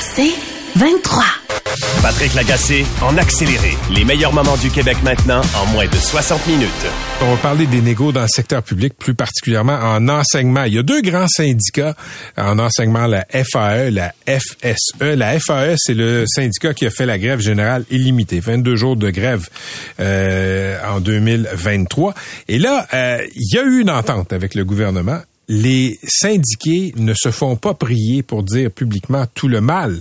C'est 23. Patrick Lagacé en accéléré. Les meilleurs moments du Québec maintenant en moins de 60 minutes. On va parler des négos dans le secteur public, plus particulièrement en enseignement. Il y a deux grands syndicats en enseignement, la FAE, la FSE. La FAE, c'est le syndicat qui a fait la grève générale illimitée, 22 jours de grève euh, en 2023. Et là, euh, il y a eu une entente avec le gouvernement les syndiqués ne se font pas prier pour dire publiquement tout le mal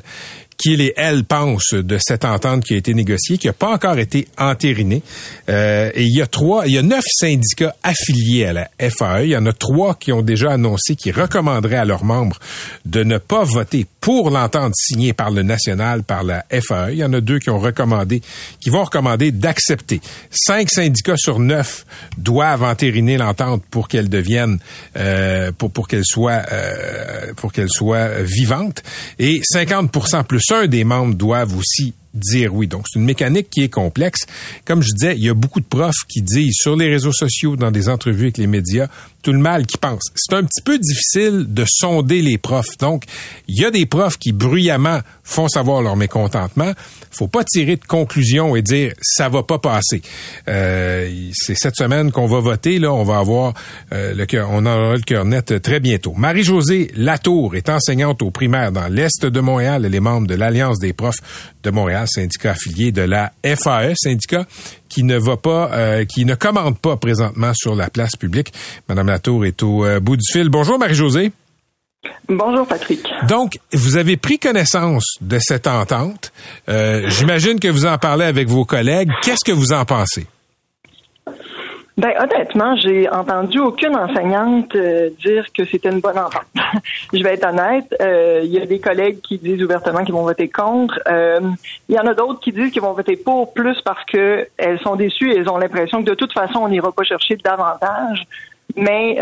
qu'il et elle pensent de cette entente qui a été négociée, qui n'a pas encore été entérinée. Euh, et il y a trois, il y a neuf syndicats affiliés à la FAE. Il y en a trois qui ont déjà annoncé qu'ils recommanderaient à leurs membres de ne pas voter pour l'entente signée par le national, par la FAE. Il y en a deux qui ont recommandé, qui vont recommander d'accepter. Cinq syndicats sur neuf doivent entériner l'entente pour qu'elle devienne, euh, pour pour qu'elle soit, euh, pour qu'elle soit vivante. Et 50% plus un des membres doivent aussi dire oui. Donc, c'est une mécanique qui est complexe. Comme je disais, il y a beaucoup de profs qui disent sur les réseaux sociaux, dans des entrevues avec les médias, tout le mal qu'ils pensent. C'est un petit peu difficile de sonder les profs. Donc, il y a des profs qui bruyamment font savoir leur mécontentement. Faut pas tirer de conclusion et dire ça va pas passer. Euh, c'est cette semaine qu'on va voter. Là, on va avoir euh, le cœur, on aura le cœur net très bientôt. Marie-Josée Latour est enseignante au primaire dans l'est de Montréal. Elle est membre de l'Alliance des profs de Montréal, syndicat affilié de la FAE, syndicat qui ne va pas, euh, qui ne commande pas présentement sur la place publique. Madame Latour est au euh, bout du fil. Bonjour Marie-Josée. Bonjour Patrick. Donc, vous avez pris connaissance de cette entente. Euh, J'imagine que vous en parlez avec vos collègues. Qu'est-ce que vous en pensez? Ben honnêtement, j'ai entendu aucune enseignante euh, dire que c'était une bonne entente. je vais être honnête. Euh, il y a des collègues qui disent ouvertement qu'ils vont voter contre. Euh, il y en a d'autres qui disent qu'ils vont voter pour plus parce que elles sont déçues et elles ont l'impression que de toute façon on n'ira pas chercher davantage. Mais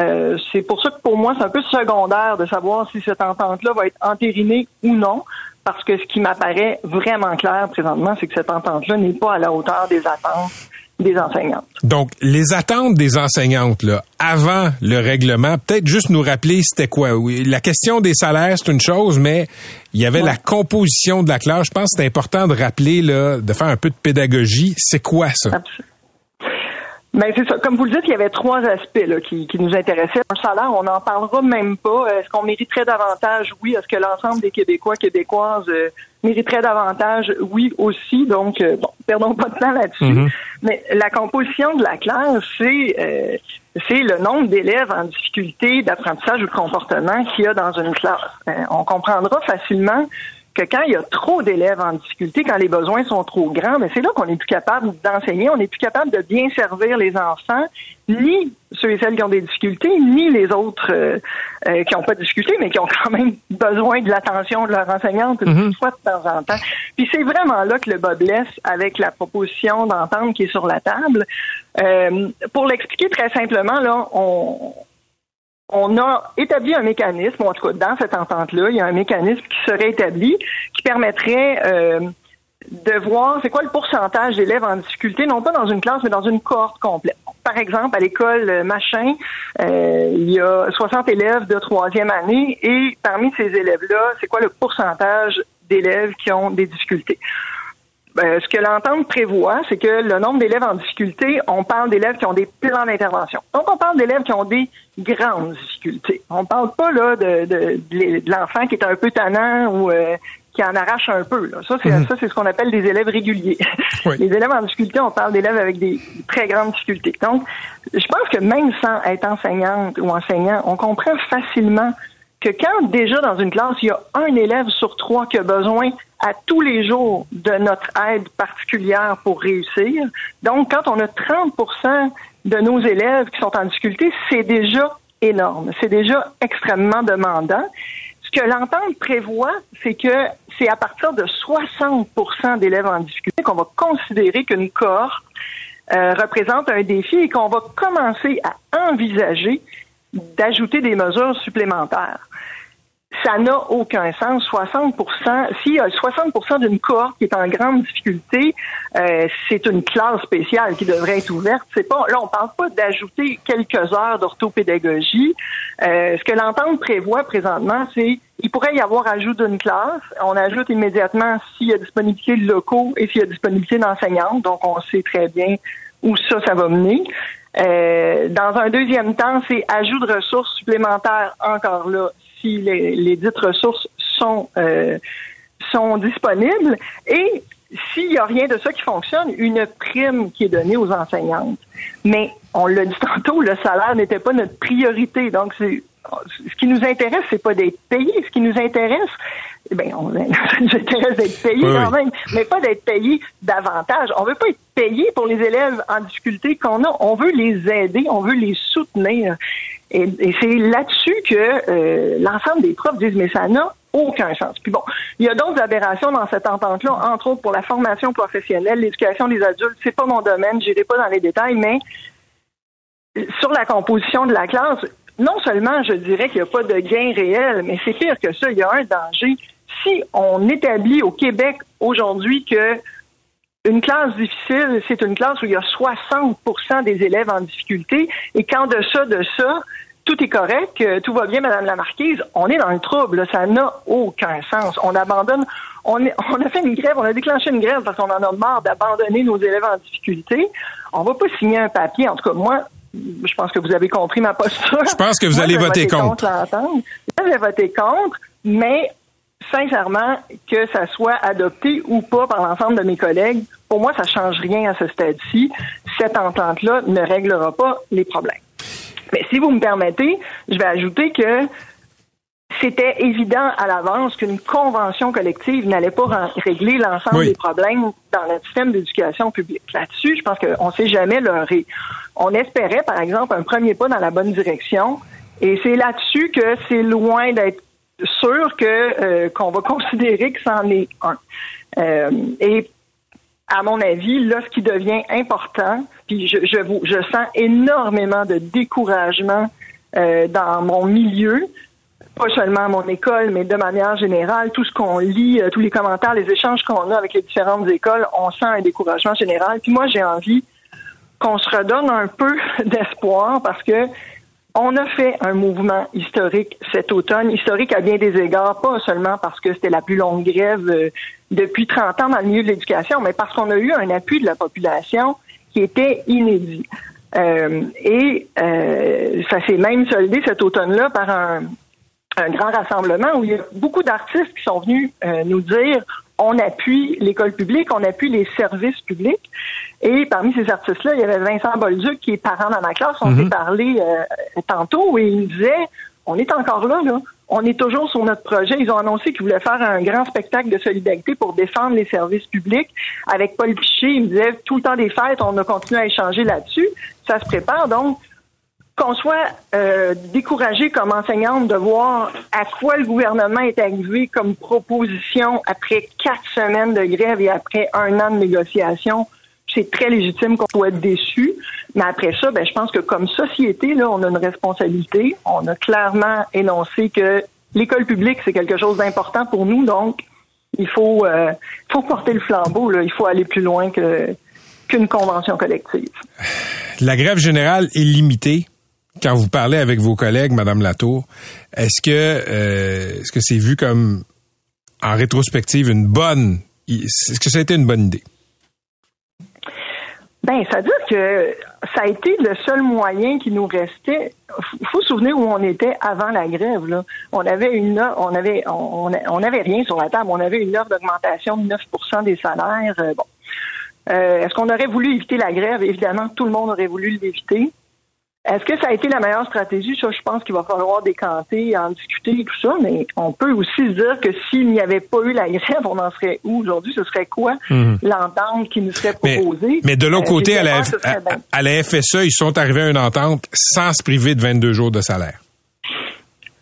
c'est pour ça que pour moi c'est un peu secondaire de savoir si cette entente-là va être entérinée ou non. Parce que ce qui m'apparaît vraiment clair présentement, c'est que cette entente-là n'est pas à la hauteur des attentes des enseignantes. Donc, les attentes des enseignantes, là, avant le règlement, peut-être juste nous rappeler c'était quoi. Oui, la question des salaires, c'est une chose, mais il y avait la composition de la classe. Je pense que c'est important de rappeler, là, de faire un peu de pédagogie. C'est quoi ça? Absolument. Ben, c'est ça. Comme vous le dites, il y avait trois aspects là, qui, qui nous intéressaient. Un salaire, on n'en parlera même pas. Est-ce qu'on mériterait davantage? Oui. Est-ce que l'ensemble des Québécois, Québécoises euh, mériterait davantage? Oui aussi. Donc, euh, bon, perdons pas de temps là-dessus. Mm-hmm. Mais la composition de la classe, c'est euh, c'est le nombre d'élèves en difficulté d'apprentissage ou de comportement qu'il y a dans une classe. on comprendra facilement que quand il y a trop d'élèves en difficulté, quand les besoins sont trop grands, mais c'est là qu'on n'est plus capable d'enseigner, on n'est plus capable de bien servir les enfants, ni ceux et celles qui ont des difficultés, ni les autres euh, euh, qui n'ont pas de difficultés, mais qui ont quand même besoin de l'attention de leur enseignante une mhm. fois de temps en temps. Puis c'est vraiment là que le bas blesse avec la proposition d'entente qui est sur la table. Euh, pour l'expliquer très simplement, là, on, on a établi un mécanisme, en tout cas dans cette entente-là, il y a un mécanisme qui serait établi qui permettrait euh, de voir c'est quoi le pourcentage d'élèves en difficulté, non pas dans une classe, mais dans une cohorte complète. Par exemple, à l'école euh, Machin, euh, il y a 60 élèves de troisième année et parmi ces élèves-là, c'est quoi le pourcentage d'élèves qui ont des difficultés? Ben, ce que l'entente prévoit, c'est que le nombre d'élèves en difficulté, on parle d'élèves qui ont des plans d'intervention. Donc, on parle d'élèves qui ont des grandes difficultés. On parle pas là de, de, de l'enfant qui est un peu tannant ou euh, qui en arrache un peu. Là. Ça, c'est mhm. ça, c'est ce qu'on appelle des élèves réguliers. Les élèves en difficulté, on parle d'élèves avec des très grandes difficultés. Donc, je pense que même sans être enseignante ou enseignant, on comprend facilement que quand déjà dans une classe, il y a un élève sur trois qui a besoin à tous les jours de notre aide particulière pour réussir. Donc, quand on a 30 de nos élèves qui sont en difficulté, c'est déjà énorme. C'est déjà extrêmement demandant. Ce que l'entente prévoit, c'est que c'est à partir de 60 d'élèves en difficulté qu'on va considérer qu'une cohorte euh, représente un défi et qu'on va commencer à envisager d'ajouter des mesures supplémentaires. Ça n'a aucun sens. 60% s'il y a 60% d'une cohorte qui est en grande difficulté, euh, c'est une classe spéciale qui devrait être ouverte. C'est pas là, on parle pas d'ajouter quelques heures d'orthopédagogie. Euh, ce que l'entente prévoit présentement, c'est il pourrait y avoir ajout d'une classe. On ajoute immédiatement s'il y a disponibilité de locaux et s'il y a disponibilité d'enseignants. Donc, on sait très bien où ça, ça va mener. Euh, dans un deuxième temps, c'est ajout de ressources supplémentaires encore là, si les, les dites ressources sont euh, sont disponibles. Et s'il n'y a rien de ça qui fonctionne, une prime qui est donnée aux enseignantes. Mais on l'a dit tantôt, le salaire n'était pas notre priorité. Donc, c'est ce qui nous intéresse, c'est pas d'être payé. Ce qui nous intéresse, ben, on, intéresse d'être payé quand même, mais pas d'être payé davantage. On veut pas être payé pour les élèves en difficulté qu'on a. On veut les aider, on veut les soutenir. Et, et c'est là-dessus que euh, l'ensemble des profs disent, mais ça n'a aucun sens. Puis bon, il y a d'autres aberrations dans cette entente-là, entre autres pour la formation professionnelle, l'éducation des adultes. C'est pas mon domaine, j'irai pas dans les détails, mais sur la composition de la classe, non seulement je dirais qu'il n'y a pas de gain réel, mais c'est pire que ça, il y a un danger. Si on établit au Québec aujourd'hui que une classe difficile, c'est une classe où il y a 60% des élèves en difficulté et qu'en deçà de ça, tout est correct, tout va bien, Madame la Marquise, on est dans le trouble. Ça n'a aucun sens. On abandonne. On, on, a fait une grève, on a déclenché une grève parce qu'on en a marre d'abandonner nos élèves en difficulté. On va pas signer un papier. En tout cas, moi, je pense que vous avez compris ma posture. Je pense que vous allez voter contre. contre je vais voter contre, mais sincèrement, que ça soit adopté ou pas par l'ensemble de mes collègues, pour moi, ça change rien à ce stade-ci. Cette entente-là ne réglera pas les problèmes. Mais si vous me permettez, je vais ajouter que c'était évident à l'avance qu'une convention collective n'allait pas régler l'ensemble des problèmes dans notre système d'éducation publique. Là-dessus, je pense qu'on ne sait jamais leurrer. On espérait, par exemple, un premier pas dans la bonne direction, et c'est là-dessus que c'est loin d'être sûr que euh, qu'on va considérer que c'en est un. Euh, et à mon avis, là, ce qui devient important, puis je, je, vous, je sens énormément de découragement euh, dans mon milieu, pas seulement à mon école, mais de manière générale, tout ce qu'on lit, euh, tous les commentaires, les échanges qu'on a avec les différentes écoles, on sent un découragement général. Puis moi, j'ai envie qu'on se redonne un peu d'espoir parce que on a fait un mouvement historique cet automne, historique à bien des égards, pas seulement parce que c'était la plus longue grève euh, depuis 30 ans dans le milieu de l'éducation, mais parce qu'on a eu un appui de la population qui était inédit. Euh, et euh, ça s'est même soldé cet automne-là par un, un, grand rassemblement où il y a beaucoup d'artistes qui sont venus nous dire on appuie l'école publique, on appuie les services publics. Et parmi ces artistes-là, il y avait Vincent Bolduc qui est parent dans ma classe. On s'est mhm. parlé euh, tantôt et il me disait, on est encore là, là. On est toujours sur notre projet. Ils ont annoncé qu'ils voulaient faire un grand spectacle de solidarité pour défendre les services publics. Avec Paul Piché, il me disait, tout le temps des fêtes, on a continué à échanger là-dessus. Ça se prépare. Donc, qu'on soit euh, découragé comme enseignante de voir à quoi le gouvernement est arrivé comme proposition après quatre semaines de grève et après un an de négociation, c'est très légitime qu'on soit déçu. Mais après ça, ben, je pense que comme société, là, on a une responsabilité. On a clairement énoncé que l'école publique, c'est quelque chose d'important pour nous. Donc, il faut, euh, faut porter le flambeau. Là. Il faut aller plus loin qu'une convention collective. La grève générale est limitée quand vous parlez avec vos collègues, Madame Latour, est-ce que euh, est-ce que c'est vu comme en rétrospective une bonne est-ce que ça a été une bonne idée? Ben, ça veut dire que ça a été le seul moyen qui nous restait. Il faut se souvenir où on était avant la grève. Là. On avait une on avait on, avait rien sur la table. On avait une offre d'augmentation de 9% des salaires. Euh, bon. Euh, est-ce qu'on aurait voulu éviter la grève? Évidemment, tout le monde aurait voulu l'éviter. Est-ce que ça a été la meilleure stratégie? Ça, je pense qu'il va falloir décanter, en discuter et tout ça, mais on peut aussi se dire que s'il n'y avait pas eu la grève, on en serait où aujourd'hui? Ce serait quoi mhm. l'entente qui nous serait proposée? Mais, de l'autre euh, côté, à la, à la FSE, ils sont arrivés à une entente sans se priver de 22 jours de salaire.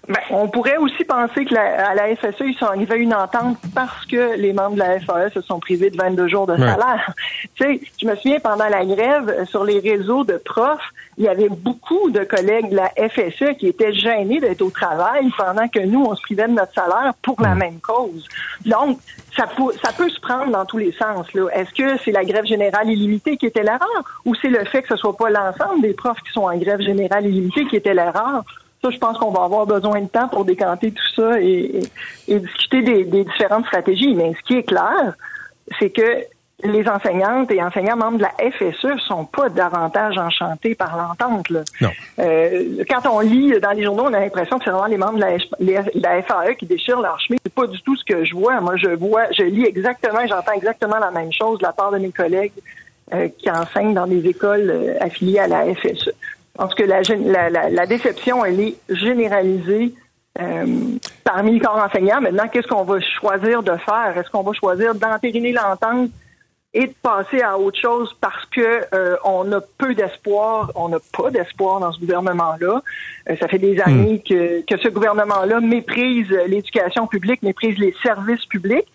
Ben, on pourrait aussi penser que la, à la FSE, ils sont arrivés à une entente parce que les membres de la FAE se sont privés de 22 jours de salaire. Tu sais, je me souviens pendant la grève sur les réseaux de profs, il y avait beaucoup de collègues de la FSE qui étaient gênés d'être au travail pendant que nous, on se privait de notre salaire pour la même cause. Donc, ça peut, ça peut se prendre dans tous les sens. Est-ce que c'est la grève générale illimitée qui était l'erreur ou c'est le fait que ce soit pas l'ensemble des profs qui sont en grève générale illimitée qui était l'erreur? Ça, je pense qu'on va avoir besoin de temps pour décanter tout ça et, et, discuter des, des, différentes stratégies. Mais ce qui est clair, c'est que les enseignantes et enseignants membres de la FSE sont pas davantage enchantés par l'entente. Euh, quand on lit dans les journaux, on a l'impression que c'est vraiment les membres de la, FAE qui déchirent leur chemise. C'est pas du tout ce que je vois. Moi, je vois, je lis exactement, j'entends exactement la même chose de la part de mes collègues euh, qui enseignent dans des écoles euh, affiliées à la FSE. Pense que la, la, la, déception, elle est généralisée euh, parmi les corps enseignants. Maintenant, qu'est-ce qu'on va choisir de faire? Est-ce qu'on va choisir d'entériner l'entente et de passer à autre chose parce que euh, on a peu d'espoir, on n'a pas d'espoir dans ce gouvernement-là? Euh, ça fait des années hmm. que, que ce gouvernement-là méprise l'éducation publique, méprise les services publics.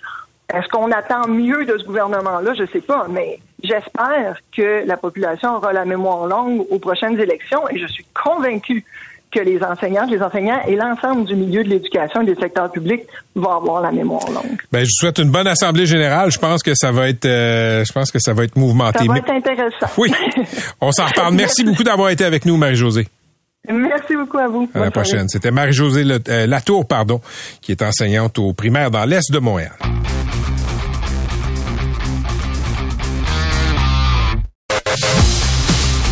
Est-ce qu'on attend mieux de ce gouvernement-là? Je sais pas, mais j'espère que la population aura la mémoire longue aux prochaines élections et je suis convaincue que les enseignantes, les enseignants et l'ensemble du milieu de l'éducation et des secteurs publics vont avoir la mémoire longue. Ben, je souhaite une bonne assemblée générale. Je pense que ça va être, euh, je pense que ça va être mouvementé. Ça va être intéressant. Oui. On s'en reparle. Merci beaucoup d'avoir été avec nous, Marie-Josée. Merci beaucoup à vous. À la prochaine. C'était Marie-Josée euh, Latour, pardon, qui est enseignante au primaire dans l'Est de Montréal.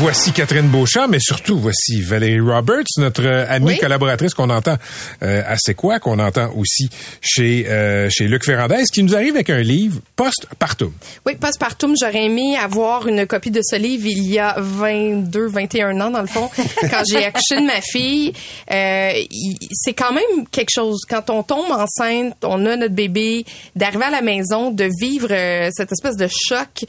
Voici Catherine Beauchamp, mais surtout voici Valérie Roberts, notre euh, amie collaboratrice qu'on entend euh, à C'est quoi, qu'on entend aussi chez euh, chez Luc Ferrandez, qui nous arrive avec un livre post-partum. Oui, post-partum, j'aurais aimé avoir une copie de ce livre il y a 22, 21 ans dans le fond, quand j'ai accouché de ma fille. Euh, c'est quand même quelque chose quand on tombe enceinte, on a notre bébé, d'arriver à la maison, de vivre cette espèce de choc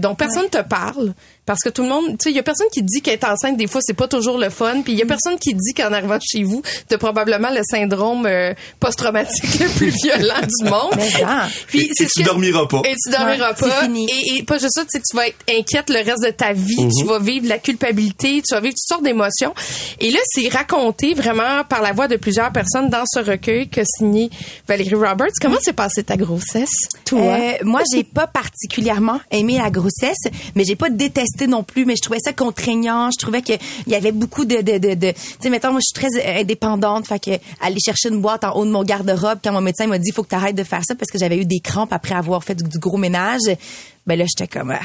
dont personne te parle parce que tout le monde, tu sais, il y a personne qui dit qu'être enceinte des fois c'est pas toujours le fun, puis il y a mm. personne qui dit qu'en arrivant chez vous, t'as probablement le syndrome euh, post-traumatique le plus violent du monde. Puis, et, tu dormiras pas. Et tu dormiras pas. Fini. Et, pas juste ça, tu sais, tu vas être inquiète le reste de ta vie, tu mm-hmm. vas vivre la culpabilité, tu vas vivre toutes sortes d'émotions. Et là, c'est raconté vraiment par la voix de plusieurs personnes dans ce recueil que signé Valérie Roberts. Comment s'est passée ta grossesse, toi? Euh, Moi, j'ai pas particulièrement aimé la grossesse, mais j'ai pas détesté non plus, mais je trouvais ça contraignant. Je trouvais qu'il y avait beaucoup de, de, de, de tu sais, mettons, moi, je suis très indépendante. Fait que aller chercher une boîte en haut de mon garde-robe quand mon médecin m'a dit, faut que tu arrêtes de faire ça parce que j'avais eu des crampes après avoir fait du, gros ménage. Ben là, j'étais comme, ah,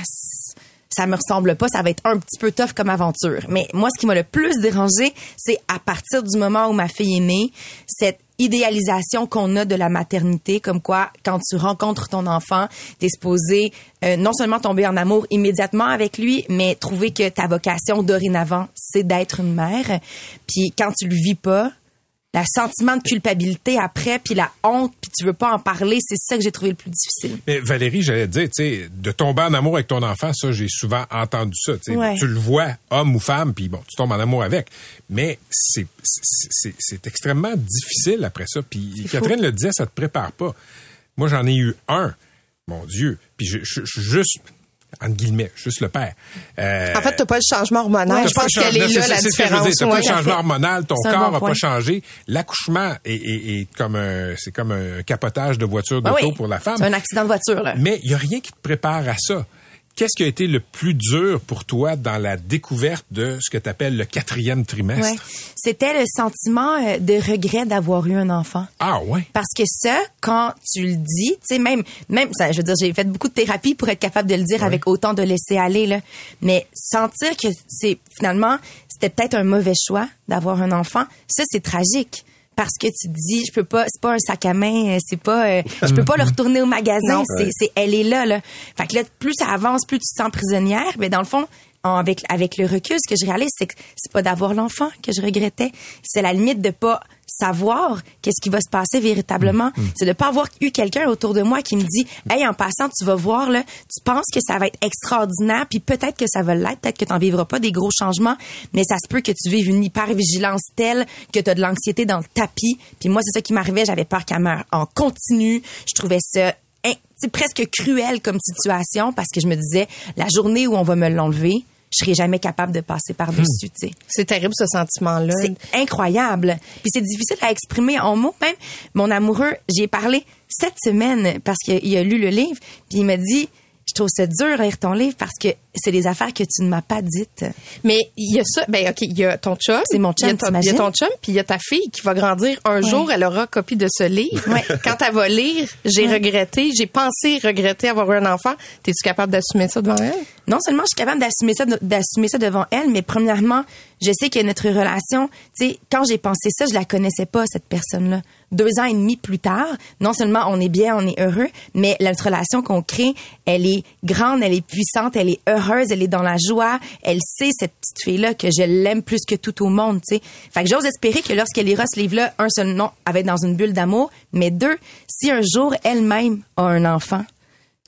ça me ressemble pas, ça va être un petit peu tough comme aventure. Mais moi, ce qui m'a le plus dérangé, c'est à partir du moment où ma fille est née, cette idéalisation qu'on a de la maternité, comme quoi quand tu rencontres ton enfant, t'es supposé euh, non seulement tomber en amour immédiatement avec lui, mais trouver que ta vocation dorénavant, c'est d'être une mère. Puis quand tu le vis pas, la sentiment de culpabilité après, puis la honte, puis tu veux pas en parler, c'est ça que j'ai trouvé le plus difficile. Mais Valérie, j'allais te dire, tu sais, de tomber en amour avec ton enfant, ça, j'ai souvent entendu ça. Tu le vois, homme ou femme, puis bon, tu tombes en amour avec. Mais c'est extrêmement difficile après ça. Puis Catherine le disait, ça te prépare pas. Moi, j'en ai eu un, mon Dieu. Puis je, je, je juste entre guillemets, juste le père. Euh, en fait, t'as pas le changement hormonal. Je pense qu'elle est, là, la différence. T'as pas le changement hormonal, ton corps n'a pas changé. L'accouchement est, est, est, comme un, c'est comme un capotage de voiture d'auto oui. pour la femme. C'est un accident de voiture, là. Mais il y a rien qui te prépare à ça. Qu'est-ce qui a été le plus dur pour toi dans la découverte de ce que tu appelles le quatrième trimestre? C'était le sentiment euh, de regret d'avoir eu un enfant. Ah ouais. Parce que ça, quand tu le dis, tu sais, même, même, ça, je veux dire, j'ai fait beaucoup de thérapie pour être capable de le dire avec autant de laisser aller, là. Mais sentir que c'est, finalement, c'était peut-être un mauvais choix d'avoir un enfant, ça, c'est tragique parce que tu te dis je peux pas c'est pas un sac à main euh, c'est pas euh, je peux pas le retourner au magasin c'est c'est elle est là là. Fait que là plus ça avance plus tu te sens prisonnière mais dans le fond avec avec le recul ce que je réalise c'est que c'est pas d'avoir l'enfant que je regrettais c'est la limite de pas savoir qu'est-ce qui va se passer véritablement. Mm, mm. C'est de pas avoir eu quelqu'un autour de moi qui me dit, hey, en passant, tu vas voir, là, tu penses que ça va être extraordinaire, puis peut-être que ça va l'être, peut-être que tu n'en vivras pas des gros changements, mais ça se peut que tu vives une hypervigilance telle que tu as de l'anxiété dans le tapis. Puis moi, c'est ça qui m'arrivait, j'avais peur qu'elle meure en continu. Je trouvais ça c'est presque cruel comme situation parce que je me disais, la journée où on va me l'enlever, je serais jamais capable de passer par-dessus, tu sais. C'est terrible ce sentiment-là. C'est incroyable. Puis c'est difficile à exprimer en mots. Même mon amoureux, j'y ai parlé cette semaine parce qu'il a lu le livre, puis il m'a dit, je trouve ça dur à lire ton livre parce que c'est des affaires que tu ne m'as pas dites. Mais il y a ça, ben ok, il y a ton chum. C'est mon chum, Il y a ton chum, puis il y a ta fille qui va grandir. Un jour, elle aura copie de ce livre. Ouais. Quand elle va lire, j'ai regretté, j'ai pensé regretter avoir eu un enfant. T'es-tu capable d'assumer ça devant elle? non seulement je suis capable d'assumer ça, d'assumer ça devant elle, mais premièrement, je sais que notre relation, tu sais, quand j'ai pensé ça, je la connaissais pas, cette personne-là. Deux ans et demi plus tard, non seulement on est bien, on est heureux, mais notre relation qu'on crée, elle est grande, elle est puissante, elle est heureuse, elle est dans la joie, elle sait, cette petite fille-là, que je l'aime plus que tout au monde, tu sais. Fait que j'ose espérer que lorsqu'elle lira ce livre-là, un seul nom, elle dans une bulle d'amour, mais deux, si un jour elle-même a un enfant,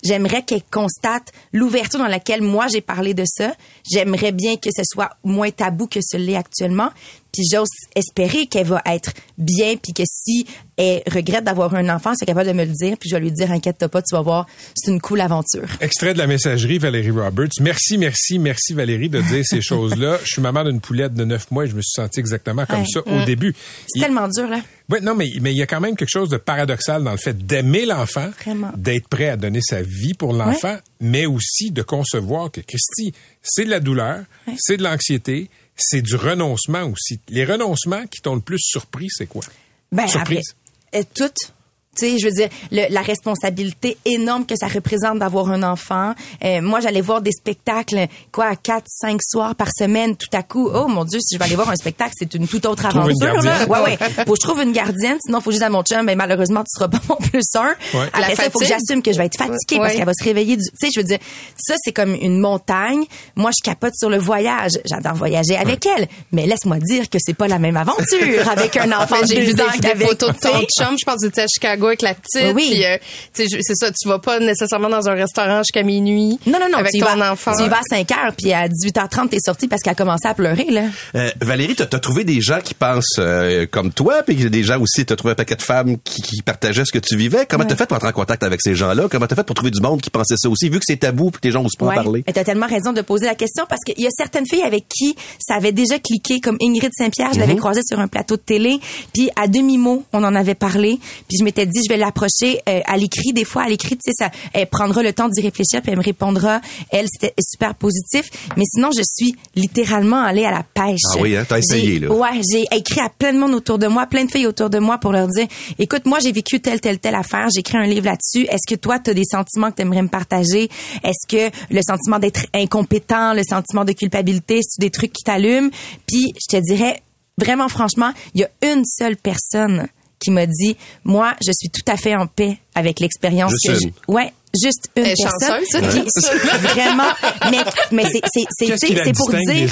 J'aimerais qu'elle constate l'ouverture dans laquelle moi j'ai parlé de ça. J'aimerais bien que ce soit moins tabou que ce l'est actuellement. Puis j'ose espérer qu'elle va être bien, puis que si elle regrette d'avoir un enfant, c'est capable de me le dire, puis je vais lui dire inquiète-toi pas, tu vas voir, c'est une cool aventure. Extrait de la messagerie Valérie Roberts. Merci, merci, merci Valérie de dire ces choses-là. Je suis maman d'une poulette de neuf mois et je me suis senti exactement comme Ouais. ça au début. C'est Il- tellement dur là. Ouais, non, mais mais il y a quand même quelque chose de paradoxal dans le fait d'aimer l'enfant, d'être prêt à donner sa vie pour l'enfant, mais aussi de concevoir que Christy, c'est de la douleur, c'est de l'anxiété, c'est du renoncement aussi. Les renoncements qui t'ont le plus surpris, c'est quoi? Ben Surprise? après, toutes. Tu sais, je veux dire, le- la responsabilité énorme que ça représente d'avoir un enfant. Euh, moi, j'allais voir des spectacles, quoi, quatre, cinq soirs par semaine. Tout à coup, oh mon Dieu, si je vais aller voir un spectacle, c'est une toute autre Trouve une aventure. Là. Ouais, ouais. Faut que je trouve une gardienne, sinon faut juste à mon chum. Ben malheureusement, tu seras pas mon plus un. Ouais. Après La ça, il faut que j'assume que je vais être fatiguée parce qu'elle va se réveiller. Du... Tu sais, je veux dire, ça c'est comme une montagne. Moi, je capote sur le voyage. J'adore voyager avec elle, mais laisse-moi dire que c'est pas la même aventure avec un enfant de J'ai vu des, des photos de ton chum. Je pense que tu étais à Chicago avec la petite. Oui. Euh, c'est ça, tu vas pas nécessairement dans un restaurant jusqu'à minuit. Non, non, non. Avec tu ton vas, enfant. Tu y vas à 5 heures, puis à 18h30, t'es sorti parce qu'elle a commencé à pleurer, là. Euh, Valérie, t'as as trouvé des gens qui pensent euh, comme toi, puis des gens aussi, t'as trouvé un paquet de femmes qui, qui partageaient ce que tu vivais. Comment t'as fait pour entrer en contact avec ces gens-là? Comment t'as fait pour trouver du monde qui pensait ça aussi, vu que c'est tabou, puis que les gens osent pas en Ouais. parler? Et t'as tellement raison de poser la question parce qu'il y a certaines filles avec qui ça avait déjà cliqué, comme Ingrid Saint-Pierre, je Mhm. l'avais croisée sur un plateau de télé, puis à demi-mot, on en avait parlé, puis je m'étais dit, je vais l'approcher euh, à l'écrit, des fois à l'écrit, tu sais, ça, elle prendra le temps d'y réfléchir, puis elle me répondra, elle, c'était super positif, mais sinon, je suis littéralement allée à la pêche. Ah oui, hein, t'as essayé, là. Ouais, j'ai écrit à plein de monde autour de moi, plein de filles autour de moi pour leur dire, écoute, moi, j'ai vécu telle, telle, telle affaire, j'ai écrit un livre là-dessus. Est-ce que toi, tu as des sentiments que tu aimerais me partager? Est-ce que le sentiment d'être incompétent, le sentiment de culpabilité, c'est des trucs qui t'allument? Puis, je te dirais, vraiment franchement, il y a une seule personne qui m'a dit, moi, je suis tout à fait en paix avec l'expérience Juste que je- Ouais, juste une personne. chanceuse. Puis, vraiment, mais, mais c'est, c'est, c'est, pour dire.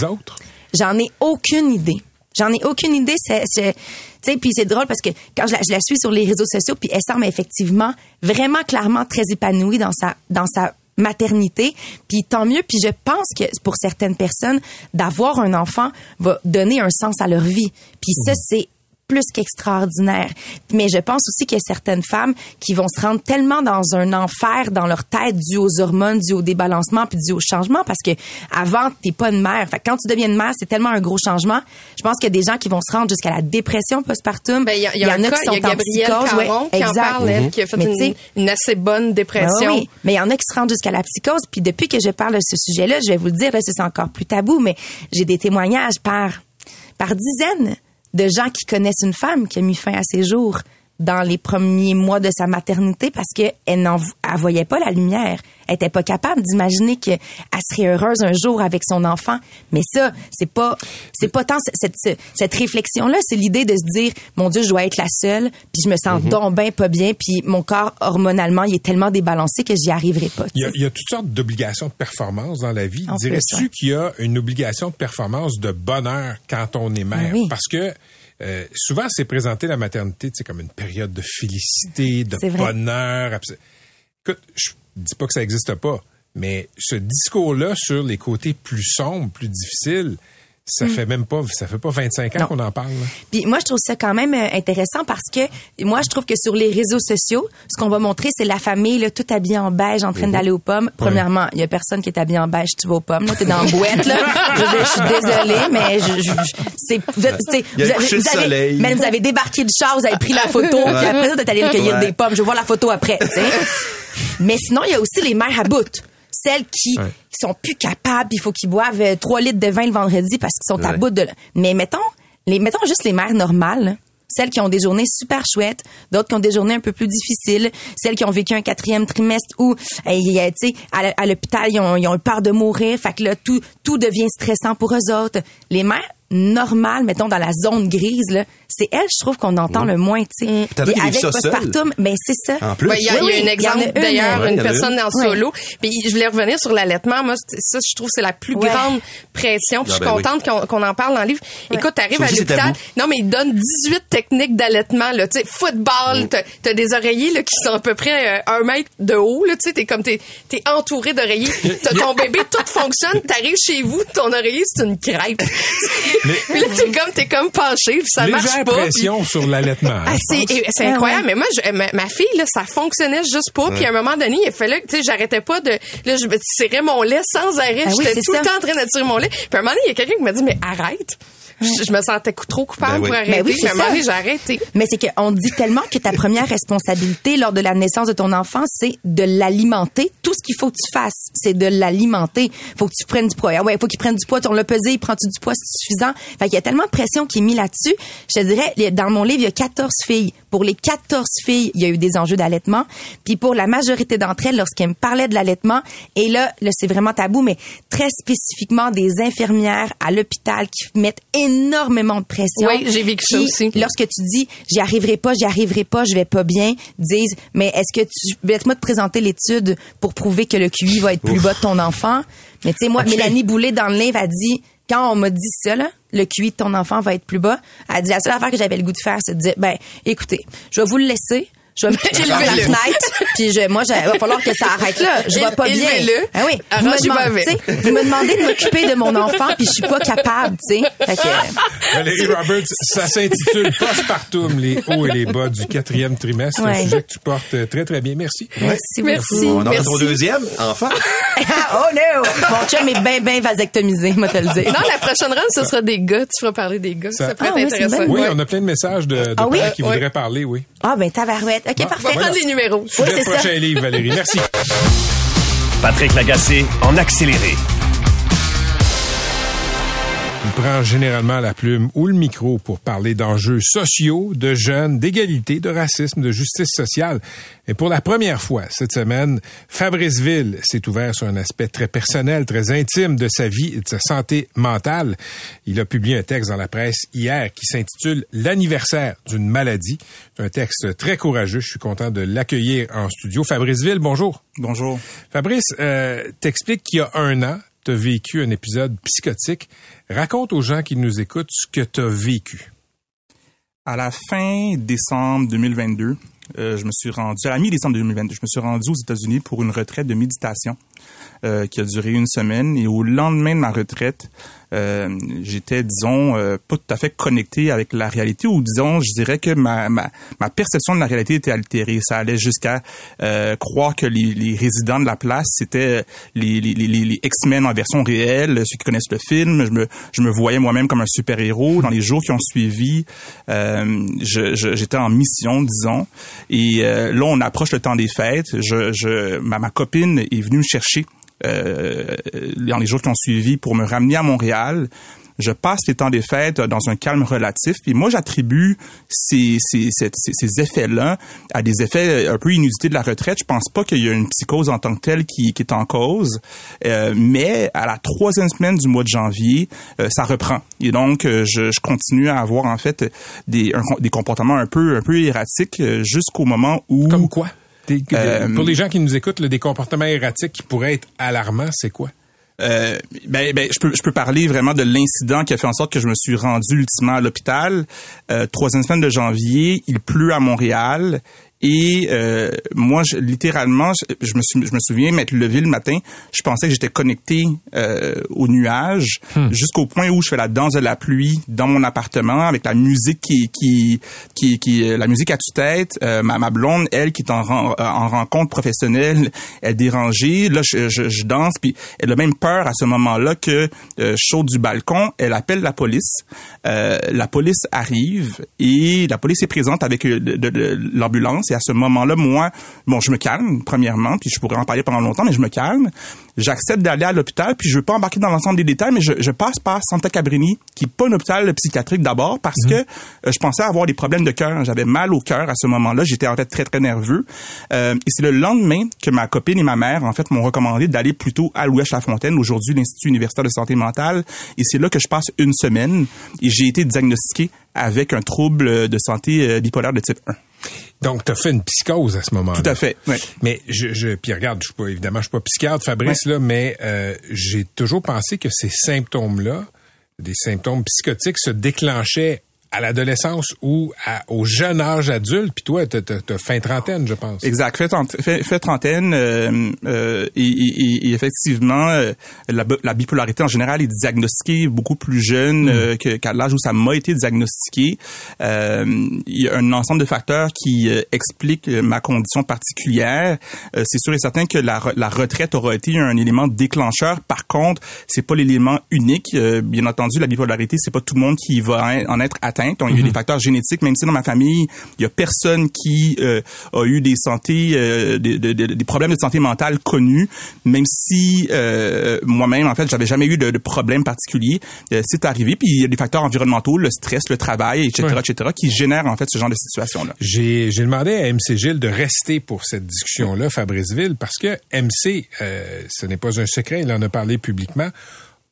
J'en ai aucune idée. J'en ai aucune idée. C'est, c'est- tu sais, puis c'est drôle parce que quand je la, je la suis sur les réseaux sociaux, puis elle semble effectivement vraiment clairement très épanouie dans sa dans sa maternité. Puis tant mieux. Puis je pense que pour certaines personnes, d'avoir un enfant va donner un sens à leur vie. Puis ça, c'est plus qu'extraordinaire. Mais je pense aussi qu'il y a certaines femmes qui vont se rendre tellement dans un enfer dans leur tête dû aux hormones, dû au débalancement puis dû au changement parce que avant t'es pas une mère. Fait que quand tu deviens une mère, c'est tellement un gros changement. Je pense qu'il y a des gens qui vont se rendre jusqu'à la dépression postpartum. Ben, il y, a- y a il y a Gabrielle Caron qui en parle, elle, qui a fait une, assez bonne ben dépression. oui, mais il y en a qui se rendent jusqu'à la psychose. Puis depuis que je parle de ce sujet-là, je vais vous le dire, là, c'est encore plus tabou, mais j'ai des témoignages par par dizaines de gens qui connaissent une femme qui a mis fin à ses jours dans les premiers mois de sa maternité parce que elle n'en elle voyait pas la lumière. Elle était pas capable d'imaginer qu'elle serait heureuse un jour avec son enfant. Mais ça, c'est pas c'est pas tant cette cette, cette réflexion là, c'est l'idée de se dire mon dieu, je dois être la seule, puis je me sens donc ben pas bien, puis mon corps hormonalement, il est tellement débalancé que j'y arriverai pas. Il y, a, sais. il y a toutes sortes d'obligations de performance dans la vie. Dirais-tu qu'il y a une obligation de performance de bonheur quand on est mère? Oui. Parce que euh, souvent, c'est présenté la maternité comme une période de félicité, de bonheur. Écoute, je dis pas que ça n'existe pas, mais ce discours-là sur les côtés plus sombres, plus difficiles, ça fait même pas, ça fait pas 25 ans qu'on en parle. Puis moi, je trouve ça quand même euh, intéressant parce que moi, je trouve que sur les réseaux sociaux, ce qu'on va montrer, c'est la famille, là, tout habillée en beige, en train Mhm. d'aller aux pommes. Premièrement, il y a personne qui est habillé en beige, tu vas aux pommes. Là, t'es dans la boîte, là. Je suis désolée, mais je, je- je- c'est, vous, êtes- c'est- Il y a vous avez, vous avez débarqué du char, vous avez pris la photo, puis après ça, t'es allé recueillir Ouais. des pommes. Je veux voir la photo après, tu sais. Mais sinon, il y a aussi les mères à bout. Celles qui, Ouais. sont plus capables, il faut qu'ils boivent euh, 3 litres de vin le vendredi parce qu'ils sont à bout de... Mais mettons, les, mettons juste les mères normales, celles qui ont des journées super chouettes, d'autres qui ont des journées un peu plus difficiles, celles qui ont vécu un quatrième trimestre où, hey, euh, tu sais, à, l'hôpital, ils ont, ils ont eu peur de mourir, fait que là, tout, tout devient stressant pour eux autres. Les mères normales, mettons, dans la zone grise, là, c'est elles, je trouve, qu'on entend le moins, tu sais. Vu qu'ils avec postpartum, ben c'est ça. En plus. Ouais, il y a, Oui, il y a oui, un en exemple une, d'ailleurs, ouais, il une en personne une. dans Ouais. solo. Puis je voulais revenir sur l'allaitement. Moi, ça, je trouve que c'est la plus Ouais. grande pression. Puis Ah, je suis ben oui. contente qu'on qu'on en parle dans le livre. Écoute, t'arrives à l'hôpital. Non, mais ils donnent 18 techniques d'allaitement. Là, tu sais, Mm. football. T'as t'as des oreillers là qui sont à peu près euh, un mètre de haut. Là, tu sais, t'es comme t'es t'es entouré d'oreillers. T'as ton bébé, tout fonctionne. T'arrives chez vous, ton oreiller c'est une crêpe. puis là, t'es comme t'es comme penché. Puis ça marche pas. puis- pression sur l'allaitement. hein, ah, c'est Ah incroyable. ouais. Mais moi, je- ma, ma fille, là, ça fonctionnait juste pas. Puis à un moment donné, il fallait que, tu sais, j'arrêtais pas de, là, je me tirais mon lait sans arrêt. Ah J'étais tout le temps en train de tirer mon lait. Puis à un moment donné, il y a quelqu'un qui m'a dit, mais arrête. Je, je me sentais trop coupable Ben oui. pour arrêter. Ben oui, c'est mais à un moment ça. donné, j'ai arrêté. Mais c'est qu'on dit tellement que ta première responsabilité lors de la naissance de ton enfant, c'est de l'alimenter. Tout ce qu'il faut que tu fasses, c'est de l'alimenter. Faut que tu prennes du poids. Ah ouais, faut qu'il prenne du poids. On l'a pesé, il prend-tu du poids, c'est suffisant? Fait qu'il y a tellement de pression qui est mise là-dessus. Je te dirais, dans mon livre, il y a 14 filles. Pour les 14 filles, il y a eu des enjeux d'allaitement. Puis pour la majorité d'entre elles, lorsqu'elles me parlaient de l'allaitement, et là, là, c'est vraiment tabou, mais très spécifiquement des infirmières à l'hôpital qui mettent énormément de pression. Oui, j'ai vécu ça aussi. Lorsque tu dis j'y arriverai pas, j'y arriverai pas, je vais pas bien, disent mais est-ce que tu laisse-moi te présenter l'étude pour prouver que le QI va être plus bas de ton enfant Mais tu sais moi. Mélanie Boulet dans le livre a dit quand on m'a dit ça là, le QI de ton enfant va être plus bas, elle dit la seule affaire que j'avais le goût de faire c'est de dire ben écoutez, je vais vous le laisser je vais me mettre la fenêtre, puis je, moi, il va falloir que ça arrête là. Je vais pas bien. Élevez-le. Ah oui. Vous me, demandez, vous me demandez de m'occuper de mon enfant, puis je suis pas capable, tu sais. Fait que, Valérie Roberts, ça s'intitule Postpartum, les hauts et les bas du quatrième trimestre. C'est un sujet que tu portes euh, très, très bien. Merci. merci, Merci. beaucoup. On en Merci. fait au deuxième, enfant. oh no! Mon chum est bien, bien vasectomisé, moi te le dire. Non, la prochaine ronde, ce sera des gars. Tu feras parler des gars. Ça, Ça- pourrait Ah oui, être c'est une intéressant. Oui, on a plein de messages de, de Ah oui? qui voudraient parler, oui. Ah, ben, tabarouette. OK, Bon, parfait. On va prendre des numéros. Oui, Sujet c'est ça. prochain livre, Valérie. Merci. Patrick Lagacé en accéléré. Il prend généralement la plume ou le micro pour parler d'enjeux sociaux, de jeunes, d'égalité, de racisme, de justice sociale. Et pour la première fois cette semaine, Fabrice Ville s'est ouvert sur un aspect très personnel, très intime de sa vie et de sa santé mentale. Il a publié un texte dans la presse hier qui s'intitule L'anniversaire d'une maladie. C'est un texte très courageux. Je suis content de l'accueillir en studio. Fabrice Ville, bonjour. Bonjour. Fabrice, euh, t'expliques qu'il y a un an, tu as vécu un épisode psychotique. Raconte aux gens qui nous écoutent ce que tu as vécu. À la fin décembre 2022, euh, je me suis rendu, à la mi-décembre 2022, je me suis rendu aux États-Unis pour une retraite de méditation euh, qui a duré une semaine. Et au lendemain de ma retraite, euh, j'étais, disons, euh, pas tout à fait connecté avec la réalité, ou disons, je dirais que ma, ma, ma perception de la réalité était altérée. Ça allait jusqu'à euh, croire que les, les résidents de la place, c'était les, les, les, les X-Men en version réelle, ceux qui connaissent le film. Je me, je me voyais moi-même comme un super-héros. Dans les jours qui ont suivi, euh, je- je- j'étais en mission, disons. Et euh, là, on approche le temps des fêtes. Je, je, ma, copine est venue me chercher euh, dans les jours qui ont suivi pour me ramener à Montréal. Je passe les temps des fêtes dans un calme relatif. Puis moi, j'attribue ces, ces, ces, ces effets-là à des effets un peu inusités de la retraite. Je pense pas qu'il y a une psychose en tant que telle qui, qui est en cause. Euh, mais à la troisième semaine du mois de janvier, euh, ça reprend. Et donc, euh, je, je continue à avoir en fait des, des comportements un peu, un peu erratiques euh, jusqu'au moment où... Comme quoi? Des- Euh, pour les gens qui nous écoutent, là, des comportements erratiques qui pourraient être alarmants, c'est quoi? Euh, ben, ben, je peux, je peux parler vraiment de l'incident qui a fait en sorte que je me suis rendu ultimement à l'hôpital. Euh, troisième semaine de janvier, il pleut à Montréal. Et euh, moi, je, littéralement, je, je me suis, je me souviens m'être levé le matin. Je pensais que j'étais connecté euh, au nuage jusqu'au point où je fais la danse de la pluie dans mon appartement avec la musique qui, qui, qui, qui la musique à tue-tête. Euh, ma, ma blonde, elle, qui est en, ren- en rencontre professionnelle, elle est dérangée. Là, je, je, je danse, puis elle a même peur à ce moment-là que euh, je saute du balcon. Elle appelle la police. Euh, la police arrive et la police est présente avec euh, de- de- de- l'ambulance Et à ce moment-là, moi, bon, je me calme, premièrement, puis je pourrais en parler pendant longtemps, mais je me calme. J'accepte d'aller à l'hôpital, puis je veux pas embarquer dans l'ensemble des détails, mais je, je passe par Santa Cabrini, qui est pas un hôpital psychiatrique d'abord, parce que euh, je pensais avoir des problèmes de cœur. J'avais mal au cœur à ce moment-là. J'étais en fait très, très nerveux. Euh, et c'est le lendemain que ma copine et ma mère, en fait, m'ont recommandé d'aller plutôt à l'Ouest-la-Fontaine, aujourd'hui l'Institut universitaire de santé mentale. Et c'est là que je passe une semaine et j'ai été diagnostiqué avec un trouble de santé euh, bipolaire de type 1. Donc, tu as fait une psychose à ce moment-là. Tout à fait. ouais. Mais je, je puis regarde, je suis pas évidemment, je suis pas psychiatre, Fabrice mais euh, j'ai toujours pensé que ces symptômes-là, des symptômes psychotiques, se déclenchaient à l'adolescence ou à- au jeune âge adulte. Puis toi, t'as as, fin trentaine, je pense. Exact. Fait, trente- fait, fait trentaine euh, euh, et, et- et effectivement, euh, la, bi- la bipolarité en général est diagnostiquée beaucoup plus jeune que- qu'à l'âge où ça m'a été diagnostiqué. Euh, il y a un ensemble de facteurs qui expliquent ma condition particulière. Euh, c'est sûr et certain que la, la retraite aura été un élément déclencheur. Par contre, c'est pas l'élément unique. Euh, bien entendu, la bipolarité, c'est pas tout le monde qui va en être atteint. Donc, il y a des facteurs génétiques. Même si dans ma famille, il y a personne qui euh, a eu des santé, euh, des, des- des- des problèmes de santé mentale connus. Même si euh, moi-même, en fait, j'avais jamais eu de, de problème particulier. C'est arrivé. Puis il y a des facteurs environnementaux, le stress, le travail, etc., Ouais. etc., qui génèrent en fait ce genre de situation-là. J'ai demandé à MC Gilles de rester pour cette discussion-là, Fabriceville, parce que MC, ce n'est pas un secret, il en a parlé publiquement,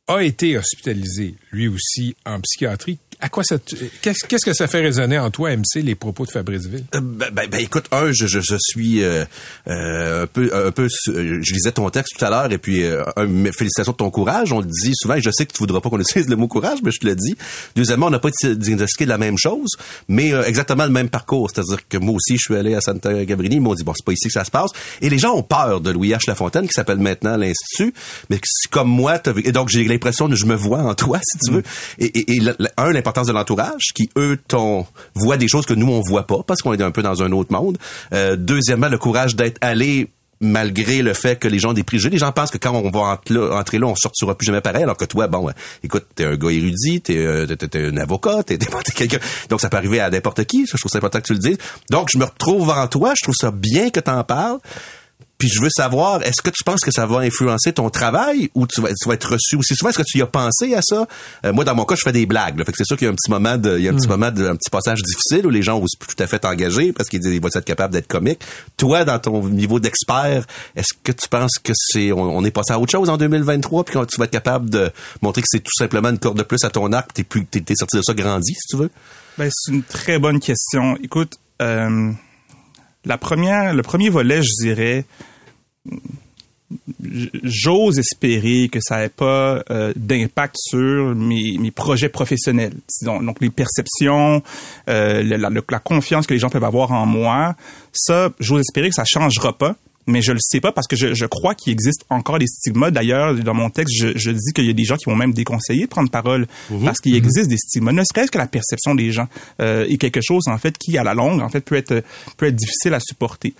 a été hospitalisé, lui aussi, en psychiatrie. À quoi ça qu'est-ce qu'est-ce que ça fait résonner en toi, MC, les propos de Fabriceville? Euh, Ben, ben, ben, écoute, un, je, je, je suis euh, euh, un peu, un peu, euh, je lisais ton texte tout à l'heure et puis un, félicitations de ton courage. On le dit souvent, et je sais que tu voudras pas qu'on utilise le mot courage, mais je te le dis. Deuxièmement, on n'a pas diagnostiqué la même chose, mais exactement le même parcours. C'est-à-dire que moi aussi, je suis allé à Santa Gabrini, ils m'ont dit bon, c'est pas ici que ça se passe. Et les gens ont peur de Louis H. Lafontaine, qui s'appelle maintenant l'Institut, mais comme moi, t'as et donc j'ai l'impression que je me vois en toi, si tu veux. Et, et, et un, de l'entourage, qui eux t'ont voient des choses que nous on voit pas parce qu'on est un peu dans un autre monde. Euh, deuxièmement, le courage d'être allé malgré le fait que les gens ont des préjugés. Les gens pensent que quand on va entrer là, entrer là, on sortira plus jamais pareil, alors que toi, bon, euh, écoute, t'es un gars érudit, t'es, euh, t'es, un avocat, t'es, t'es quelqu'un. Donc, ça peut arriver à n'importe qui. Ça, je trouve ça important que tu le dises. Donc, je me retrouve en toi. Je trouve ça bien que t'en parles. Puis je veux savoir, est-ce que tu penses que ça va influencer ton travail ou tu vas, tu vas être reçu aussi? Souvent? Est-ce que tu y as pensé à ça? Euh, moi, dans mon cas, je fais des blagues. Là, fait que c'est sûr qu'il y a un petit moment de, il y a un petit moment de, un petit passage difficile où les gens osent plus tout à fait t'engager parce qu'ils disent vont être capables d'être comiques. Toi, dans ton niveau d'expert, est-ce que tu penses que c'est, on, on est passé à autre chose en 2023 puis que tu vas être capable de montrer que c'est tout simplement une corde de plus à ton arc, t'es plus, t'es, t'es sorti de ça grandi, si tu veux? Ben, c'est une très bonne question. Écoute, euh, la première, le premier volet, je dirais, j'ose espérer que ça n'ait pas euh, d'impact sur mes, mes projets professionnels. Disons, donc les perceptions, euh, la, la- la confiance que les gens peuvent avoir en moi, ça, j'ose espérer que ça changera pas. Mais je le sais pas parce que je, je crois qu'il existe encore des stigmas. D'ailleurs, dans mon texte, je, je dis qu'il y a des gens qui vont même déconseiller de prendre parole parce qu'il existe des stigmas. Ne serait-ce que la perception des gens euh, est quelque chose en fait qui, à la longue, en fait, peut être peut être difficile à supporter.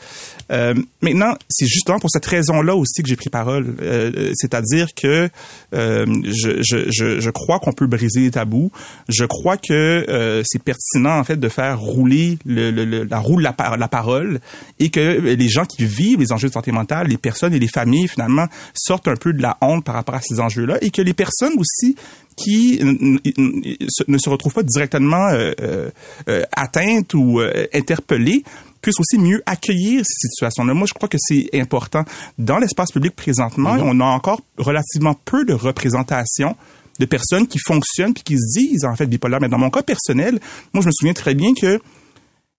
Euh, maintenant, c'est justement pour cette raison-là aussi que j'ai pris parole. Euh, C'est-à-dire que euh, je, je, je, crois qu'on peut briser les tabous. Je crois que euh, c'est pertinent en fait de faire rouler le, le- le- la roue de la, la parole et que les gens qui vivent les enjeux de santé mentale, les personnes et les familles finalement sortent un peu de la honte par rapport à ces enjeux-là et que les personnes aussi qui ne se retrouvent pas directement euh, euh, euh, atteintes ou euh, interpellées puissent aussi mieux accueillir ces situations-là. Moi, je crois que c'est important. Dans l'espace public présentement, on a encore relativement peu de représentation de personnes qui fonctionnent puis qui se disent en fait bipolaires. Mais dans mon cas personnel, moi, je me souviens très bien que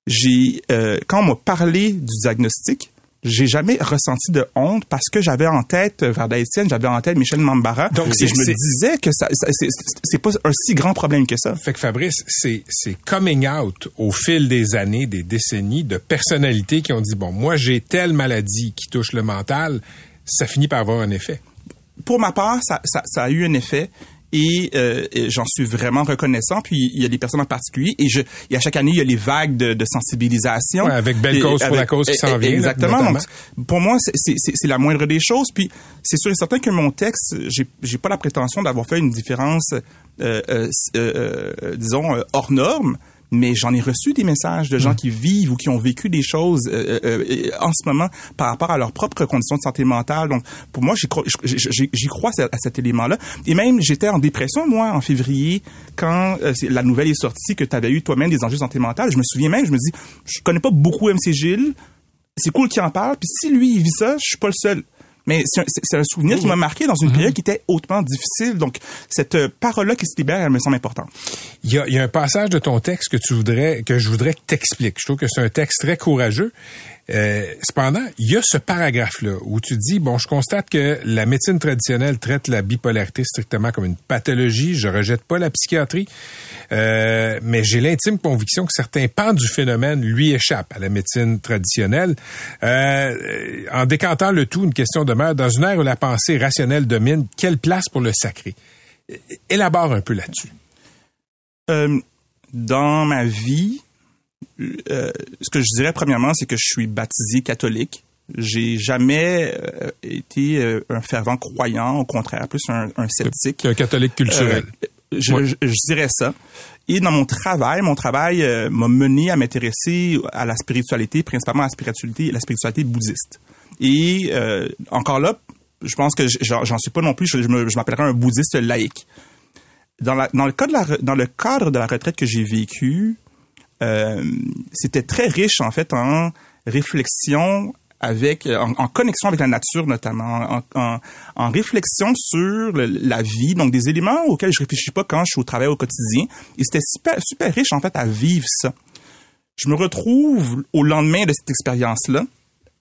j'ai quand on m'a parlé du diagnostic, j'ai jamais ressenti de honte parce que j'avais en tête euh, Varda Etienne, j'avais en tête Michel Mambara. Donc, et je me disais que ça, ça- c'est- pas un si grand problème que ça. Fait que Fabrice, c'est c'est coming out au fil des années, des décennies de personnalités qui ont dit bon, moi j'ai telle maladie qui touche le mental, ça finit par avoir un effet. pour ma part, ça, ça, ça a eu un effet. Et, euh, et j'en suis vraiment reconnaissant. Puis il y a des personnes en particulier. Et, je, et à chaque année, il y a les vagues de, de sensibilisation. Ouais, avec Belle Et- cause pour la cause qui s'en vient, Exactement. Donc, pour moi, c'est- la moindre des choses. Puis c'est sûr et certain que mon texte, j'ai j'ai pas la prétention d'avoir fait une différence, euh, euh, euh, euh, disons, euh, hors norme. Mais j'en ai reçu des messages de gens qui vivent ou qui ont vécu des choses euh, euh, euh, en ce moment par rapport à leurs propres conditions de santé mentale. Donc, pour moi, j'y crois, crois à cet élément-là. Et même, j'étais en dépression, moi, en février, quand euh, la nouvelle est sortie que tu avais eu toi-même des enjeux de santé mentale. Je me souviens même, je me dis, je connais pas beaucoup MC Gilles, c'est cool qu'il en parle, puis si lui, il vit ça, je suis pas le seul. Mais c'est un, souvenir qui m'a marqué dans une période qui était hautement difficile. Donc, cette euh, parole-là qui se libère, elle me semble importante. Il y, a, il y a un passage de ton texte que tu voudrais que je voudrais que t'expliques. Je trouve que c'est un texte très courageux. Euh, cependant, il y a ce paragraphe-là où tu dis bon, je constate que la médecine traditionnelle traite la bipolarité strictement comme une pathologie. Je rejette pas la psychiatrie, euh, mais j'ai l'intime conviction que certains pans du phénomène lui échappent à la médecine traditionnelle. Euh, en décantant le tout, une question demeure dans une ère où la pensée rationnelle domine. Quelle place pour le sacré? Élabore un peu là-dessus. Euh, dans ma vie, euh, ce que je dirais premièrement, c'est que je suis baptisé catholique. J'ai jamais euh, été euh, un fervent croyant, au contraire, plus un, un sceptique. un catholique culturel. Je, Ouais. je- je dirais ça. Et dans mon travail, mon travail m'a mené à m'intéresser à la spiritualité, principalement à la spiritualité, la spiritualité bouddhiste. Et encore là, je pense que j'en suis pas non plus. Je, je m'appellerais un bouddhiste laïque. Dans, la- dans le cas de la, re- dans le cadre de la retraite que j'ai vécue, euh, c'était très riche en fait en réflexion avec en, en connexion avec la nature notamment en, en, en réflexion sur le- la vie donc des éléments auxquels je réfléchis pas quand je suis au travail au quotidien. Et c'était super super riche en fait à vivre ça. Je me retrouve au lendemain de cette expérience là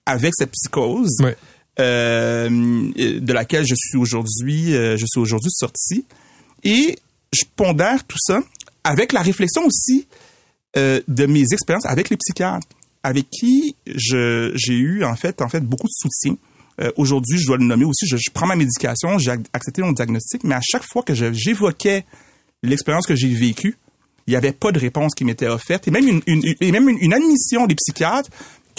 avec cette psychose Ouais. euh, de laquelle je suis aujourd'hui euh, je suis aujourd'hui sorti. Et je pondère tout ça avec la réflexion aussi euh, de mes expériences avec les psychiatres, avec qui j'ai eu en fait en fait beaucoup de soutien. Euh, Aujourd'hui, je dois le nommer aussi. Je, je prends ma médication, j'ai ac- accepté mon diagnostic, mais à chaque fois que j'évoquais l'expérience que j'ai vécue, il n'y avait pas de réponse qui m'était offerte et même une, une- une- admission des psychiatres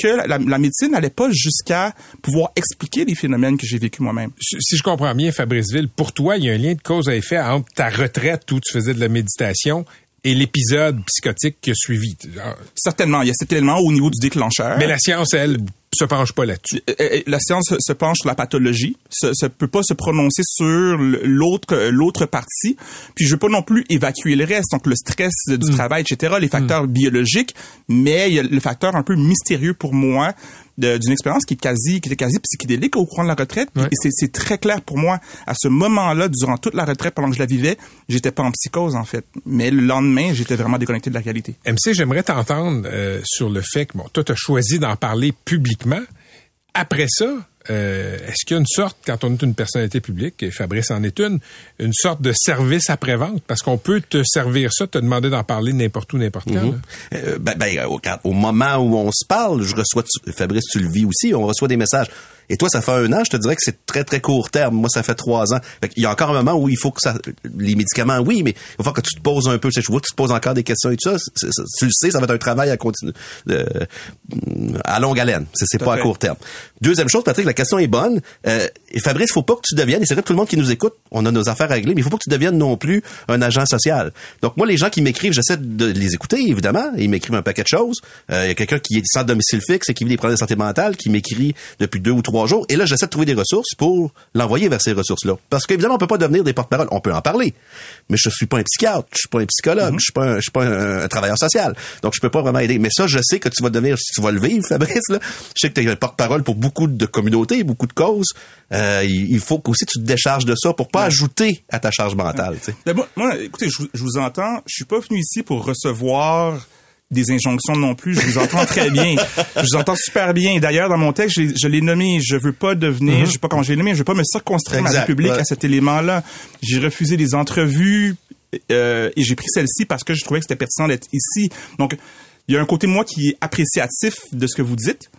que la, la- la médecine n'allait pas jusqu'à pouvoir expliquer les phénomènes que j'ai vécus moi-même. Si si je comprends bien, Fabrice Ville, pour toi, il y a un lien de cause à effet entre ta retraite où tu faisais de la méditation et l'épisode psychotique qui a suivi. Ah, Certainement, il y a cet élément au niveau du déclencheur. Mais la science, elle, se penche pas là-dessus. Euh, euh, la science se- penche sur la pathologie, se, se peut pas se prononcer sur l'autre l'autre partie. Puis je veux pas non plus évacuer le reste, donc le stress du travail, etc., les facteurs biologiques, mais il y a le facteur un peu mystérieux pour moi d'une expérience qui est quasi qui était quasi psychédélique au courant de la retraite. Ouais. Et c'est- très clair pour moi à ce moment-là, durant toute la retraite, pendant que je la vivais, j'étais pas en psychose en fait, mais le lendemain, j'étais vraiment déconnecté de la réalité. MC, j'aimerais t'entendre euh, sur le fait que bon, toi, tu as choisi d'en parler publiquement. Après ça, euh, est-ce qu'il y a une sorte, quand on est une personnalité publique, et Fabrice en est une, une sorte de service après-vente? Parce qu'on peut te servir ça, te demander d'en parler n'importe où, n'importe quand. là. Euh, ben, ben, au, quand- au moment où on se parle, je reçois, tu- Fabrice, tu le vis aussi, on reçoit des messages. Et toi, ça fait un an, je te dirais que c'est très, très court terme. Moi, ça fait trois ans. Fait il y a encore un moment où il faut que ça, les médicaments, oui, mais il va falloir que tu te poses un peu. Tu sais, je vois que tu te poses encore des questions et tout ça. Tu le sais, ça va être un travail à continuer, euh, à longue haleine. C'est pas à court terme. Deuxième chose, Patrick, la question est bonne. Euh, Fabrice, faut pas que tu deviennes, et c'est vrai que tout le monde qui nous écoute, on a nos affaires à régler, mais il faut pas que tu deviennes non plus un agent social. Donc moi, les gens qui m'écrivent, j'essaie de les écouter, évidemment. Ils m'écrivent un paquet de choses. Euh, Il y a quelqu'un qui est sans domicile fixe et qui vit des problèmes de santé mentale, qui m'écrit depuis deux ou trois jours. Et là, j'essaie de trouver des ressources pour l'envoyer vers ces ressources-là. Parce qu'évidemment, on peut pas devenir des porte-parole. On peut en parler. Mais je suis pas un psychiatre, je suis pas un psychologue, je suis pas un, je suis pas un, un travailleur social. Donc, je peux pas vraiment aider. Mais ça, je sais que tu vas devenir, si tu vas le vivre, Fabrice, là. Je sais que tu es un porte-parole pour beaucoup de communautés, beaucoup de causes. Euh, il faut qu'aussi tu te décharges de ça pour pas ajouter à ta charge mentale, tu sais. Ben, moi, moi, écoutez, je, vous- je vous entends. Je suis pas venu ici pour recevoir des injonctions non plus. Je vous entends très bien. Je vous entends super bien. D'ailleurs, dans mon texte, je l'ai nommé. Je veux pas devenir, je sais pas comment j'ai nommé, je veux pas me circonstruire ma vie Exact, publique ouais. à cet élément-là. J'ai refusé des entrevues euh, et j'ai pris celle-ci parce que je trouvais que c'était pertinent d'être ici. Donc, il y a un côté de moi qui est appréciatif de ce que vous dites.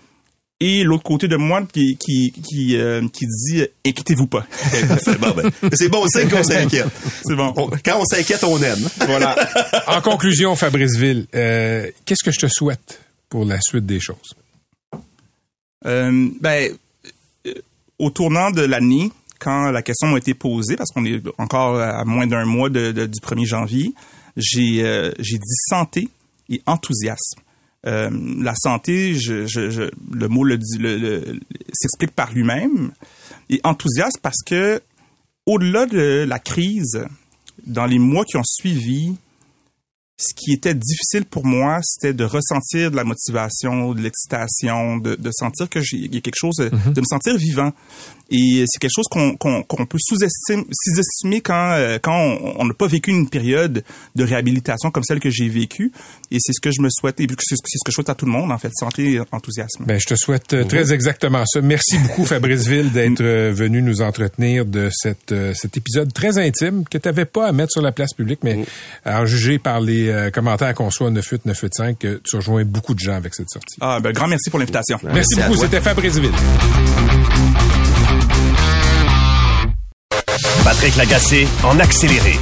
Et l'autre côté de moi qui qui qui, euh, qui dit euh, inquiétez-vous pas. c'est bon, ben, c'est bon signe qu'on s'inquiète. C'est bon. On- quand on s'inquiète, on aime. Voilà. En conclusion, Fabrice Ville, euh, qu'est-ce que je te souhaite pour la suite des choses? Euh, ben, au tournant de l'année, quand la question m'a été posée, parce qu'on est encore à moins d'un mois de- de- du 1er janvier, j'ai euh, j'ai dit santé et enthousiasme. Euh, la santé, je, je, je, le mot le, le, le- s'explique par lui-même. Et enthousiasme parce que au-delà de la crise, dans les mois qui ont suivi, ce qui était difficile pour moi, c'était de ressentir de la motivation, de l'excitation, de, de sentir que j'ai- il y a quelque chose, de, de me sentir vivant. Et c'est quelque chose qu'on qu'on qu'on peut sous-estimer sous-estimer quand euh, quand on n'a pas vécu une période de réhabilitation comme celle que j'ai vécue. Et c'est ce que je me souhaite, et c'est ce que je souhaite à tout le monde en fait, santé et enthousiasme. Ben, je te souhaite euh, très exactement ça. Merci beaucoup, Fabrice Ville, d'être euh, venu nous entretenir de cette, cet épisode très intime que tu n'avais pas à mettre sur la place publique, mais à en juger par les euh, commentaires qu'on soit 98 985, que tu rejoins beaucoup de gens avec cette sortie. Ah, ben, grand merci pour l'invitation. Merci, à beaucoup. C'était Fabrice Ville. Patrick Lagacé en accéléré.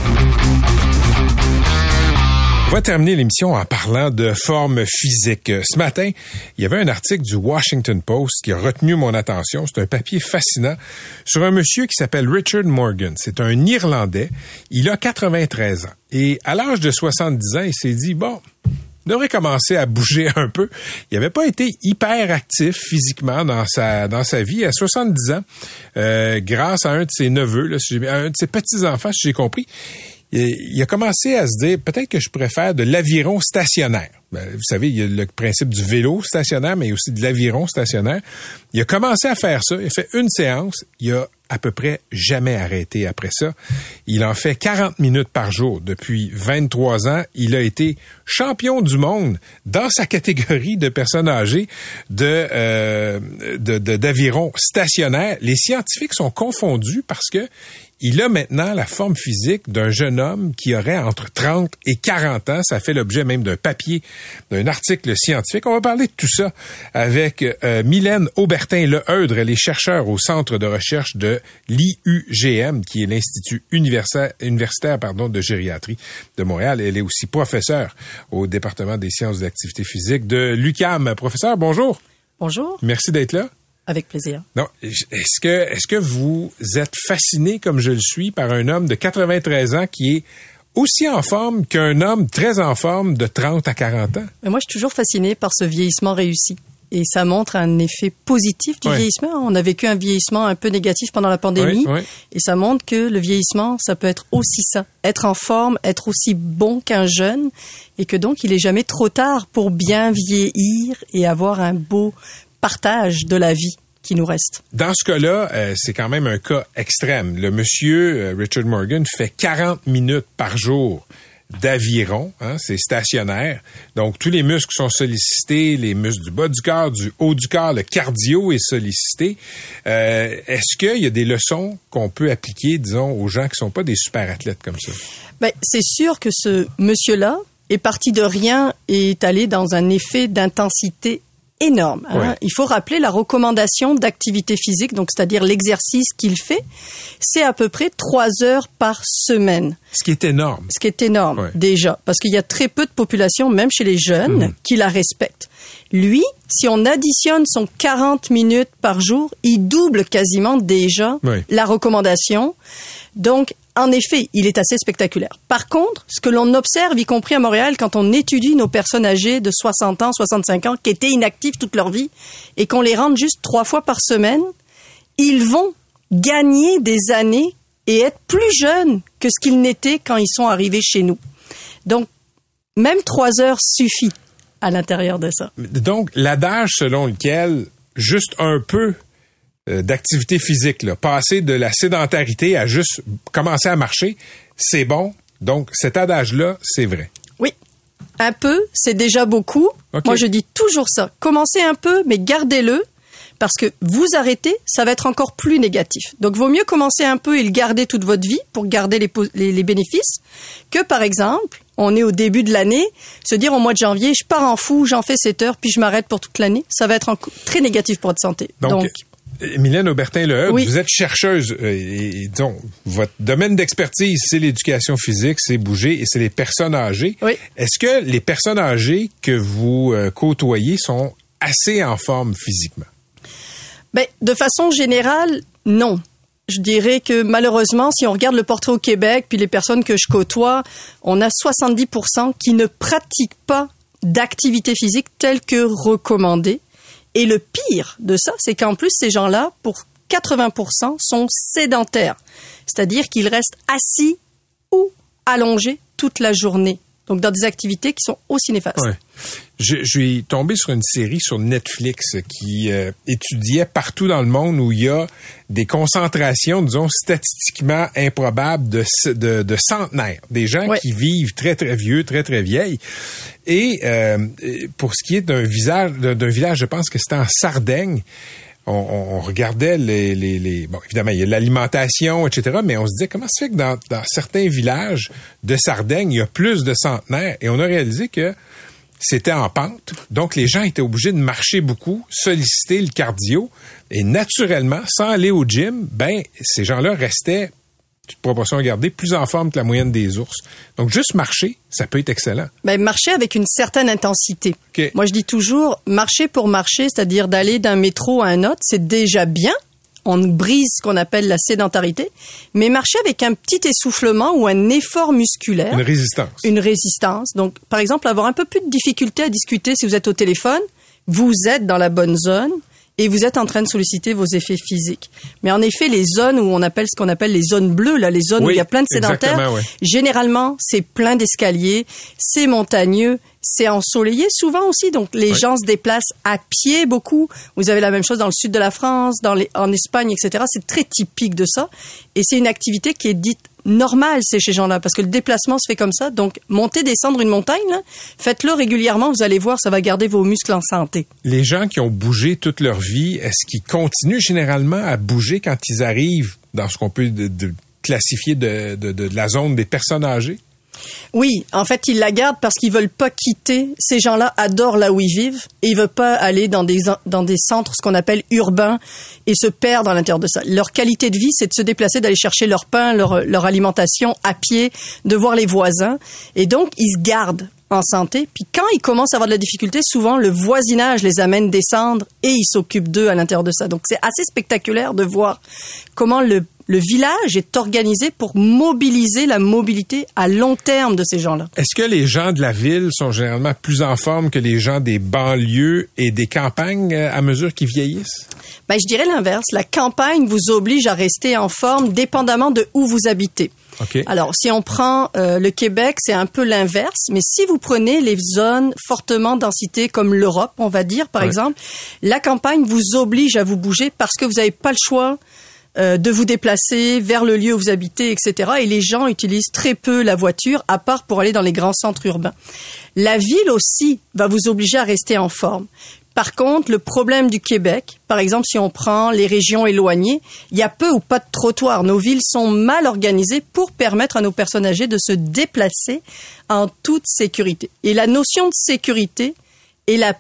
On va terminer l'émission en parlant de forme physique. Ce matin, il y avait un article du Washington Post qui a retenu mon attention. C'est un papier fascinant sur un monsieur qui s'appelle Richard Morgan. C'est un Irlandais. Il a 93 ans. Et à l'âge de 70 ans, il s'est dit, bon, devrait commencer à bouger un peu. Il n'avait pas été hyper actif physiquement dans sa dans sa vie. À 70 ans, euh, grâce à un de ses neveux, là, si un de ses petits-enfants, si j'ai compris, il, a commencé à se dire, peut-être que je faire de l'aviron stationnaire. Ben, vous savez, il y a le principe du vélo stationnaire, mais aussi de l'aviron stationnaire. Il a commencé à faire ça. Il a fait une séance. Il a à peu près jamais arrêté après ça. Il en fait 40 minutes par jour depuis 23 ans. Il a été champion du monde dans sa catégorie de personnes âgées de euh, de- d'aviron stationnaire. Les scientifiques sont confondus parce que il a maintenant la forme physique d'un jeune homme qui aurait entre 30 et 40 ans. Ça fait l'objet même d'un papier, d'un article scientifique. On va parler de tout ça avec euh, Mylène Aubertin-Leheudre. Elle est chercheure au Centre de recherche de l'IUGM, qui est l'Institut universitaire, universitaire pardon, de gériatrie de Montréal. Elle est aussi professeure au département des sciences de l'activité physique de l'UCAM. Professeur, bonjour. Bonjour, Merci d'être là. Avec plaisir. Non, est-ce que est-ce que vous êtes fasciné comme je le suis par un homme de 93 ans qui est aussi en forme qu'un homme très en forme de 30 à 40 ans? Mais moi, je suis toujours fascinée par ce vieillissement réussi. Et ça montre un effet positif du vieillissement. On a vécu un vieillissement un peu négatif pendant la pandémie. Oui, oui. Et ça montre que le vieillissement, ça peut être aussi ça. Être en forme, être aussi bon qu'un jeune. Et que donc, il est jamais trop tard pour bien vieillir et avoir un beau partage de la vie qui nous reste. Dans ce cas-là, euh, c'est quand même un cas extrême. Le monsieur euh, Richard Morgan fait 40 minutes par jour d'aviron, hein, c'est stationnaire. Donc tous les muscles sont sollicités, les muscles du bas du corps, du haut du corps, le cardio est sollicité. Euh, Est-ce qu'il y a des leçons qu'on peut appliquer, disons, aux gens qui sont pas des super athlètes comme ça? Ben, c'est sûr que ce monsieur-là est parti de rien et est allé dans un effet d'intensité énorme. hein. Ouais. Il faut rappeler la recommandation d'activité physique, donc c'est-à-dire l'exercice qu'il fait, c'est à peu près trois heures par semaine, Ce qui est énorme. ce qui est énorme Ouais. déjà, parce qu'il y a très peu de population, même chez les jeunes, Mhm. qui la respectent. Lui, si on additionne son 40 minutes par jour, il double quasiment déjà la recommandation. Donc, en effet, il est assez spectaculaire. Par contre, ce que l'on observe, y compris à Montréal, quand on étudie nos personnes âgées de 60 ans, 65 ans, qui étaient inactives toute leur vie, et qu'on les rende juste trois fois par semaine, ils vont gagner des années et être plus jeunes que ce qu'ils n'étaient quand ils sont arrivés chez nous. Donc, même trois heures suffit à l'intérieur de ça. Donc, l'adage selon lequel juste un peu d'activité physique, là, passer de la sédentarité à juste commencer à marcher, c'est bon. Donc, cet adage-là, c'est vrai. Oui. Un peu, c'est déjà beaucoup. Moi, je dis toujours ça. Commencez un peu, mais gardez-le. Parce que vous arrêtez, ça va être encore plus négatif. Donc, vaut mieux commencer un peu et le garder toute votre vie pour garder les, pos- les, les bénéfices que, par exemple, on est au début de l'année, se dire au mois de janvier, je pars en fou, j'en fais 7 heures, puis je m'arrête pour toute l'année. Ça va être très négatif pour votre santé. Donc, euh, Mylène Aubertin-Leheude, Oui. vous êtes chercheuse euh, et, et donc, votre domaine d'expertise, c'est l'éducation physique, c'est bouger et c'est les personnes âgées. Oui. Est-ce que les personnes âgées que vous euh, côtoyez sont assez en forme physiquement? Ben, de façon générale, non. Je dirais que malheureusement, si on regarde le portrait au Québec, puis les personnes que je côtoie, on a 70% qui ne pratiquent pas d'activité physique telle que recommandée. Et le pire de ça, c'est qu'en plus, ces gens-là, pour 80%, sont sédentaires. C'est-à-dire qu'ils restent assis ou allongés toute la journée. Donc, dans des activités qui sont aussi néfastes. Ouais. Je, je suis tombé sur une série sur Netflix qui euh, étudiait partout dans le monde où il y a des concentrations, disons, statistiquement improbables de, de, de centenaires, des gens Ouais. qui vivent très, très vieux, très, très vieilles. Et euh, pour ce qui est d'un visage, d'un d'un village, je pense que c'était en Sardaigne, on, regardait les- Bon, évidemment, il y a l'alimentation, etc., mais on se disait, comment ça fait que dans, dans certains villages de Sardaigne, il y a plus de centenaires? Et on a réalisé que c'était en pente. Donc, les gens étaient obligés de marcher beaucoup, solliciter le cardio. Et naturellement, sans aller au gym, ben, ces gens-là restaient, toute proportion gardée, plus en forme que la moyenne des ours. Donc, juste marcher, ça peut être excellent. Ben, marcher avec une certaine intensité. OK. Moi, je dis toujours, marcher pour marcher, c'est-à-dire d'aller d'un métro à un autre, c'est déjà bien. On brise ce qu'on appelle la sédentarité. Mais marcher avec un petit essoufflement ou un effort musculaire, Une résistance. une résistance. Donc, par exemple, avoir un peu plus de difficulté à discuter si vous êtes au téléphone, vous êtes dans la bonne zone et vous êtes en train de solliciter vos effets physiques. Mais en effet, les zones où on appelle ce qu'on appelle les zones bleues, là, les zones où il y a plein de sédentaires, généralement, c'est plein d'escaliers, c'est montagneux, c'est ensoleillé souvent aussi. Donc, les Oui. gens se déplacent à pied beaucoup. Vous avez la même chose dans le sud de la France, dans les, en Espagne, etc. C'est très typique de ça. Et c'est une activité qui est dite normale, c'est chez gens-là, parce que le déplacement se fait comme ça. Donc, monter, descendre une montagne, faites-le régulièrement, vous allez voir, ça va garder vos muscles en santé. Les gens qui ont bougé toute leur vie, est-ce qu'ils continuent généralement à bouger quand ils arrivent dans ce qu'on peut classifier de la zone des personnes âgées? Oui, en fait, ils la gardent parce qu'ils veulent pas quitter. Ces gens-là adorent là où ils vivent et ils veulent pas aller dans des dans des centres ce qu'on appelle urbains et se perdre à l'intérieur de ça. Leur qualité de vie, c'est de se déplacer, d'aller chercher leur pain, leur leur alimentation à pied, de voir les voisins et donc ils se gardent en santé. Puis quand ils commencent à avoir de la difficulté, souvent le voisinage les amène descendre et ils s'occupent d'eux à l'intérieur de ça. Donc c'est assez spectaculaire de voir comment le le village est organisé pour mobiliser la mobilité à long terme de ces gens-là. Est-ce que les gens de la ville sont généralement plus en forme que les gens des banlieues et des campagnes euh, à mesure qu'ils vieillissent? Ben, je dirais l'inverse. La campagne vous oblige à rester en forme dépendamment de où vous habitez. OK. Alors, si on prend euh, le Québec, c'est un peu l'inverse. Mais si vous prenez les zones fortement densité comme l'Europe, on va dire, par Ouais. exemple, la campagne vous oblige à vous bouger parce que vous n'avez pas le choix euh, de vous déplacer vers le lieu où vous habitez, etc. Et les gens utilisent très peu la voiture, à part pour aller dans les grands centres urbains. La ville aussi va vous obliger à rester en forme. Par contre, le problème du Québec, par exemple, si on prend les régions éloignées, il y a peu ou pas de trottoirs. Nos villes sont mal organisées pour permettre à nos personnes âgées de se déplacer en toute sécurité. Et la notion de sécurité est la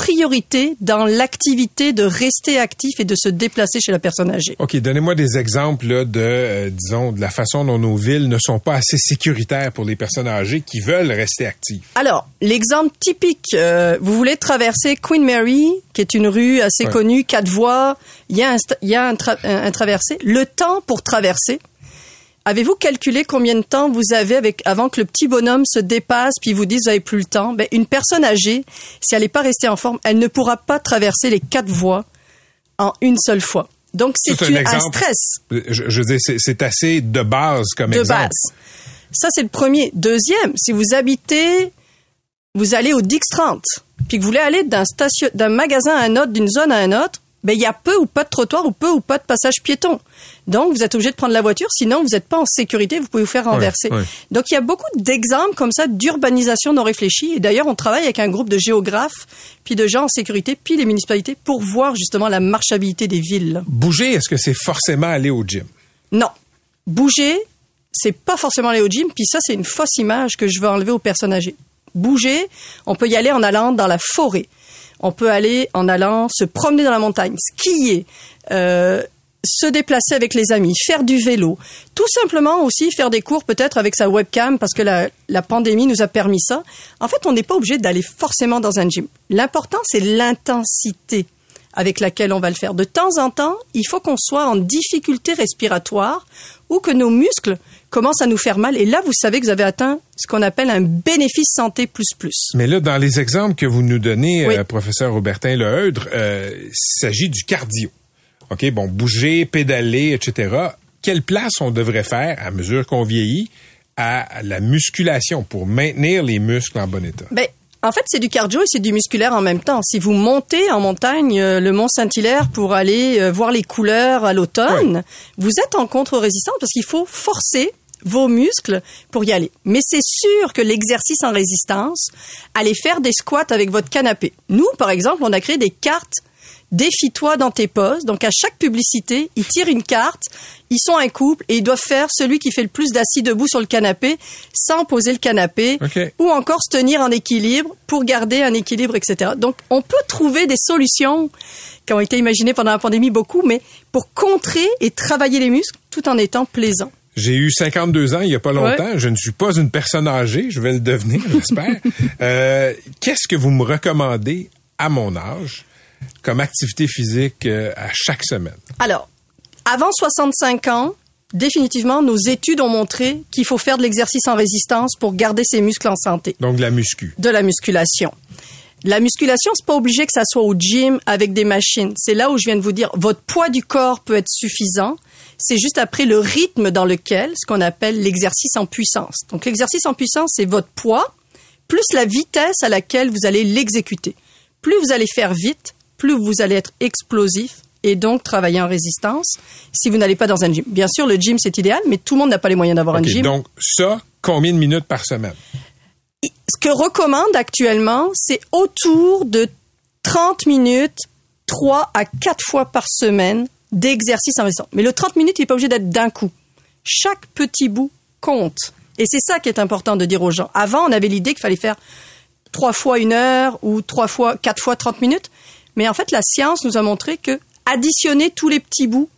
priorité dans l'activité de rester actif et de se déplacer chez la personne âgée. OK, donnez-moi des exemples là, de, euh, disons, de la façon dont nos villes ne sont pas assez sécuritaires pour les personnes âgées qui veulent rester actives. Alors, l'exemple typique, euh, vous voulez traverser Queen Mary, qui est une rue assez Ouais. connue, quatre voies, il y a, un, il y a un, tra- un- un traversé. Le temps pour traverser, avez-vous calculé combien de temps vous avez avec, avant que le petit bonhomme se dépasse puis vous dise vous avez plus le temps? Ben, une personne âgée, si elle n'est pas restée en forme, elle ne pourra pas traverser les quatre voies en une seule fois. Donc, c'est un un, stress Je, je veux dire, c'est, assez de base comme de exemple. base. Ça, c'est le premier. Deuxième, si vous habitez, vous allez au Dix 30, puis que vous voulez aller d'un magasin à un autre, d'une zone à un autre, ben, il y a peu ou pas de trottoir ou peu ou pas de passage piéton. Donc, vous êtes obligé de prendre la voiture, sinon vous n'êtes pas en sécurité, vous pouvez vous faire renverser. ouais. Donc, il y a beaucoup d'exemples comme ça d'urbanisation non réfléchie. Et d'ailleurs, on travaille avec un groupe de géographes, puis de gens en sécurité, puis les municipalités pour voir justement la marchabilité des villes. Bouger, est-ce que c'est forcément aller au gym? Non. Bouger, c'est pas forcément aller au gym, puis ça, c'est une fausse image que je veux enlever aux personnes âgées. Bouger, on peut y aller en allant dans la forêt. On peut aller en allant se promener dans la montagne, skier, euh, se déplacer avec les amis, faire du vélo. Tout simplement aussi faire des cours peut-être avec sa webcam parce que la, la pandémie nous a permis ça. En fait, on n'est pas obligé d'aller forcément dans un gym. L'important, c'est l'intensité avec laquelle on va le faire. De temps en temps, il faut qu'on soit en difficulté respiratoire ou que nos muscles commencent à nous faire mal. Et là, vous savez que vous avez atteint ce qu'on appelle un bénéfice santé plus plus. Mais là, dans les exemples que vous nous donnez, Oui. euh, professeur Robertin Leheudre, euh, il s'agit du cardio. OK, bon, bouger, pédaler, etc. Quelle place on devrait faire, à mesure qu'on vieillit, à la musculation pour maintenir les muscles en bon état? Ben, en fait, c'est du cardio et c'est du musculaire en même temps. Si vous montez en montagne euh, le mont Saint-Hilaire pour aller euh, voir les couleurs à l'automne, vous êtes en contre-résistance parce qu'il faut forcer vos muscles pour y aller. Mais c'est sûr que l'exercice en résistance, allez faire des squats avec votre canapé. Nous, par exemple, on a créé des cartes Défie-toi dans tes poses. Donc, à chaque publicité, ils tirent une carte. Ils sont un couple et ils doivent faire celui qui fait le plus d'assis debout sur le canapé sans poser le canapé OK. ou encore se tenir en équilibre pour garder un équilibre, etc. Donc, on peut trouver des solutions qui ont été imaginées pendant la pandémie beaucoup, mais pour contrer et travailler les muscles tout en étant plaisant. J'ai eu 52 ans il y a pas longtemps. Je ne suis pas une personne âgée. Je vais le devenir, j'espère. Euh, Qu'est-ce que vous me recommandez à mon âge comme activité physique euh, à chaque semaine? Alors, avant 65 ans, définitivement, nos études ont montré qu'il faut faire de l'exercice en résistance pour garder ses muscles en santé. Donc, de la muscu. de la musculation. La musculation, c'est pas obligé que ça soit au gym avec des machines. C'est là où je viens de vous dire, votre poids du corps peut être suffisant. C'est juste après le rythme dans lequel, ce qu'on appelle l'exercice en puissance. Donc, l'exercice en puissance, c'est votre poids plus la vitesse à laquelle vous allez l'exécuter. Plus vous allez faire vite, plus vous allez être explosif et donc travailler en résistance si vous n'allez pas dans un gym. Bien sûr, le gym, c'est idéal, mais tout le monde n'a pas les moyens d'avoir un gym. donc, ça, combien de minutes par semaine? ce que recommande actuellement, c'est autour de 30 minutes, 3 à 4 fois par semaine d'exercice en résistance. Mais le 30 minutes, il n'est pas obligé d'être d'un coup. Chaque petit bout compte. Et c'est ça qui est important de dire aux gens. Avant, on avait l'idée qu'il fallait faire trois fois une heure ou trois fois, quatre fois 30 minutes. Mais en fait, la science nous a montré que additionner tous les petits bouts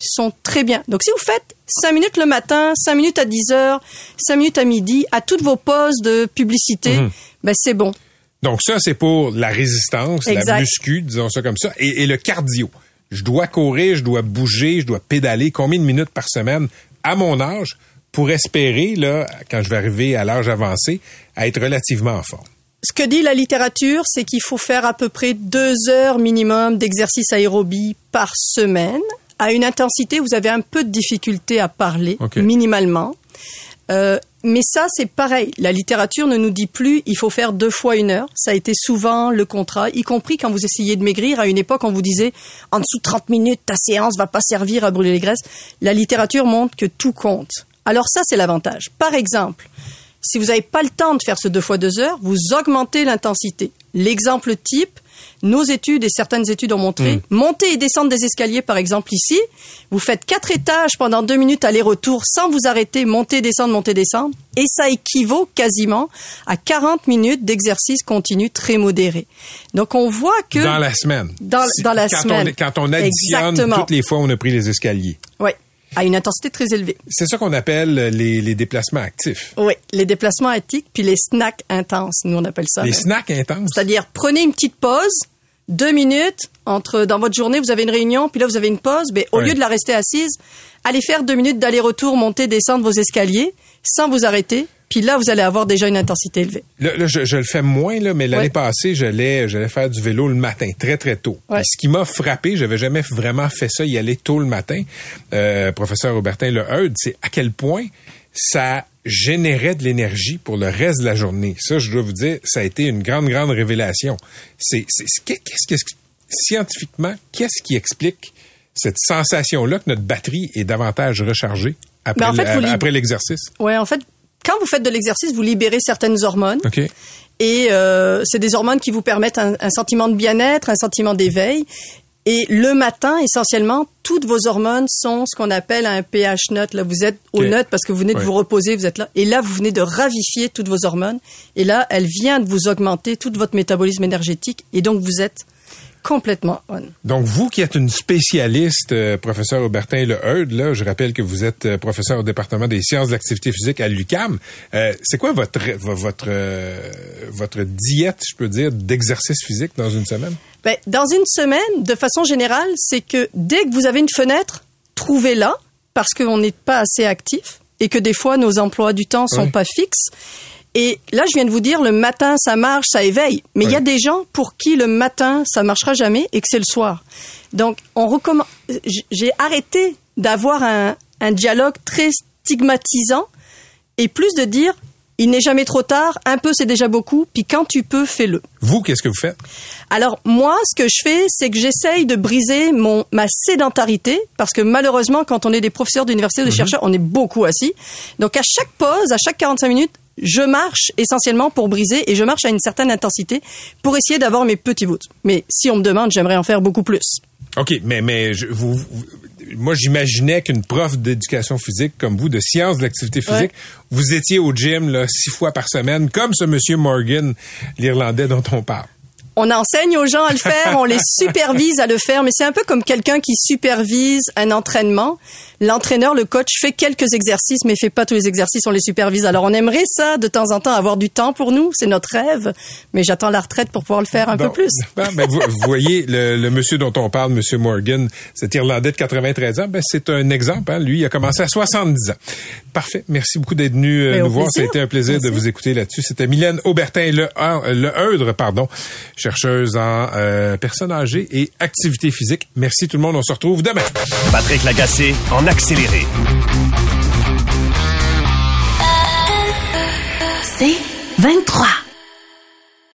sont très bien. Donc, si vous faites 5 minutes le matin, 5 minutes à 10 heures, 5 minutes à midi, à toutes vos pauses de publicité, Mhm. ben, c'est bon. Donc, ça, c'est pour la résistance, la muscu, disons ça comme ça, et, et le cardio. Je dois courir, je dois bouger, je dois pédaler. Combien de minutes par semaine à mon âge pour espérer, là, quand je vais arriver à l'âge avancé, à être relativement en forme? Ce que dit la littérature, c'est qu'il faut faire à peu près deux heures minimum d'exercice aérobie par semaine. À une intensité, vous avez un peu de difficulté à parler, minimalement. Euh, mais ça, c'est pareil. La littérature ne nous dit plus il faut faire deux fois une heure. Ça a été souvent le contrat, y compris quand vous essayez de maigrir. À une époque, on vous disait en dessous de 30 minutes, ta séance va pas servir à brûler les graisses. La littérature montre que tout compte. Alors ça, c'est l'avantage. Par exemple, si vous n'avez pas le temps de faire ce deux fois deux heures, vous augmentez l'intensité. L'exemple type, nos études et certaines études ont montré, monter et descendre des escaliers, par exemple ici, vous faites quatre étages pendant deux minutes aller-retour sans vous arrêter, monter, descendre, monter, descendre, et ça équivaut quasiment à 40 minutes d'exercice continu très modéré. Donc on voit que... Dans la semaine. Dans- la quand semaine. On, quand on additionne Exactement. toutes les fois où on a pris les escaliers. Oui, à une intensité très élevée. C'est ça qu'on appelle les, les déplacements actifs. Oui, les déplacements éthiques, puis les snacks intenses, nous on appelle ça. Les snacks intenses? C'est-à-dire, prenez une petite pause, deux minutes, entre, dans votre journée, vous avez une réunion, puis là, vous avez une pause, mais au Ouais. lieu de la rester assise, allez faire deux minutes d'aller-retour, monter, descendre vos escaliers, sans vous arrêter, puis là, vous allez avoir déjà une intensité élevée. Là, là, je, je le fais moins, là, mais l'année Ouais. passée, j'allais, j'allais faire du vélo le matin, très, très tôt. Ouais. Ce qui m'a frappé, j'avais jamais vraiment fait ça, y aller tôt le matin, euh, professeur Robertin Leheud, c'est à quel point ça générait de l'énergie pour le reste de la journée. Ça, je dois vous dire, ça a été une grande, grande révélation. C'est, qu'est-ce que, scientifiquement, qu'est-ce qui explique cette sensation-là que notre batterie est davantage rechargée après, Ben, en fait, le- l'exercice? Ouais, en fait, quand vous faites de l'exercice, vous libérez certaines hormones. Et euh, c'est des hormones qui vous permettent un, un sentiment de bien-être, un sentiment d'éveil. Et le matin, essentiellement, toutes vos hormones sont ce qu'on appelle un pH neutre. Là, vous êtes au neutre parce que vous venez de vous reposer, vous êtes là. Et là, vous venez de ravifier toutes vos hormones. Et là, elle vient de vous augmenter tout votre métabolisme énergétique. Et donc, vous êtes complètement on. Donc, vous qui êtes une spécialiste, euh, professeur Aubertin Leheud, là, je rappelle que vous êtes euh, professeur au département des sciences de l'activité physique à l'UCAM. Euh, c'est quoi votre votre euh, votre diète, je peux dire, d'exercice physique dans une semaine? Ben, dans une semaine, de façon générale, c'est que dès que vous avez une fenêtre, trouvez-la parce qu'on n'est pas assez actif et que des fois nos emplois du temps sont Oui. pas fixes. Et là, je viens de vous dire, le matin, ça marche, ça éveille. Mais il y a des gens pour qui le matin, ça marchera jamais et que c'est le soir. Donc, on recommande. J'ai arrêté d'avoir un, un dialogue très stigmatisant et plus de dire, il n'est jamais trop tard, un peu c'est déjà beaucoup, puis quand tu peux, fais-le. Vous, qu'est-ce que vous faites? Alors moi, ce que je fais, c'est que j'essaye de briser mon ma sédentarité parce que malheureusement, quand on est des professeurs d'université ou des chercheurs, on est beaucoup assis. Donc à chaque pause, à chaque 45 minutes, je marche essentiellement pour briser et je marche à une certaine intensité pour essayer d'avoir mes petits bouts. Mais si on me demande, j'aimerais en faire beaucoup plus. OK, mais, mais je- vous, vous- moi, j'imaginais qu'une prof d'éducation physique comme vous, de sciences de l'activité physique, vous étiez au gym là, six fois par semaine, comme ce monsieur Morgan, l'Irlandais dont on parle. On enseigne aux gens à le faire, on les supervise à le faire, mais c'est un peu comme quelqu'un qui supervise un entraînement. L'entraîneur, le coach, fait quelques exercices, mais fait pas tous les exercices, on les supervise. Alors on aimerait ça, de temps en temps, avoir du temps pour nous, c'est notre rêve, mais j'attends la retraite pour pouvoir le faire un Bon. peu plus. Ben, ben, vous, vous voyez, le, le monsieur dont on parle, monsieur Morgan, cet Irlandais de 93 ans, ben, c'est un exemple. Hein? Lui, il a commencé à 70 ans. Parfait. Merci beaucoup d'être venu euh, Ben, nous voir. Ça a plaisir. été un plaisir de vous écouter là-dessus. C'était Mylène Aubertin Le, le Eudre, pardon, chercheuse en euh, personnes âgées et activité physique. Merci tout le monde. On se retrouve demain. Patrick Lagacé en accéléré. C'est 23.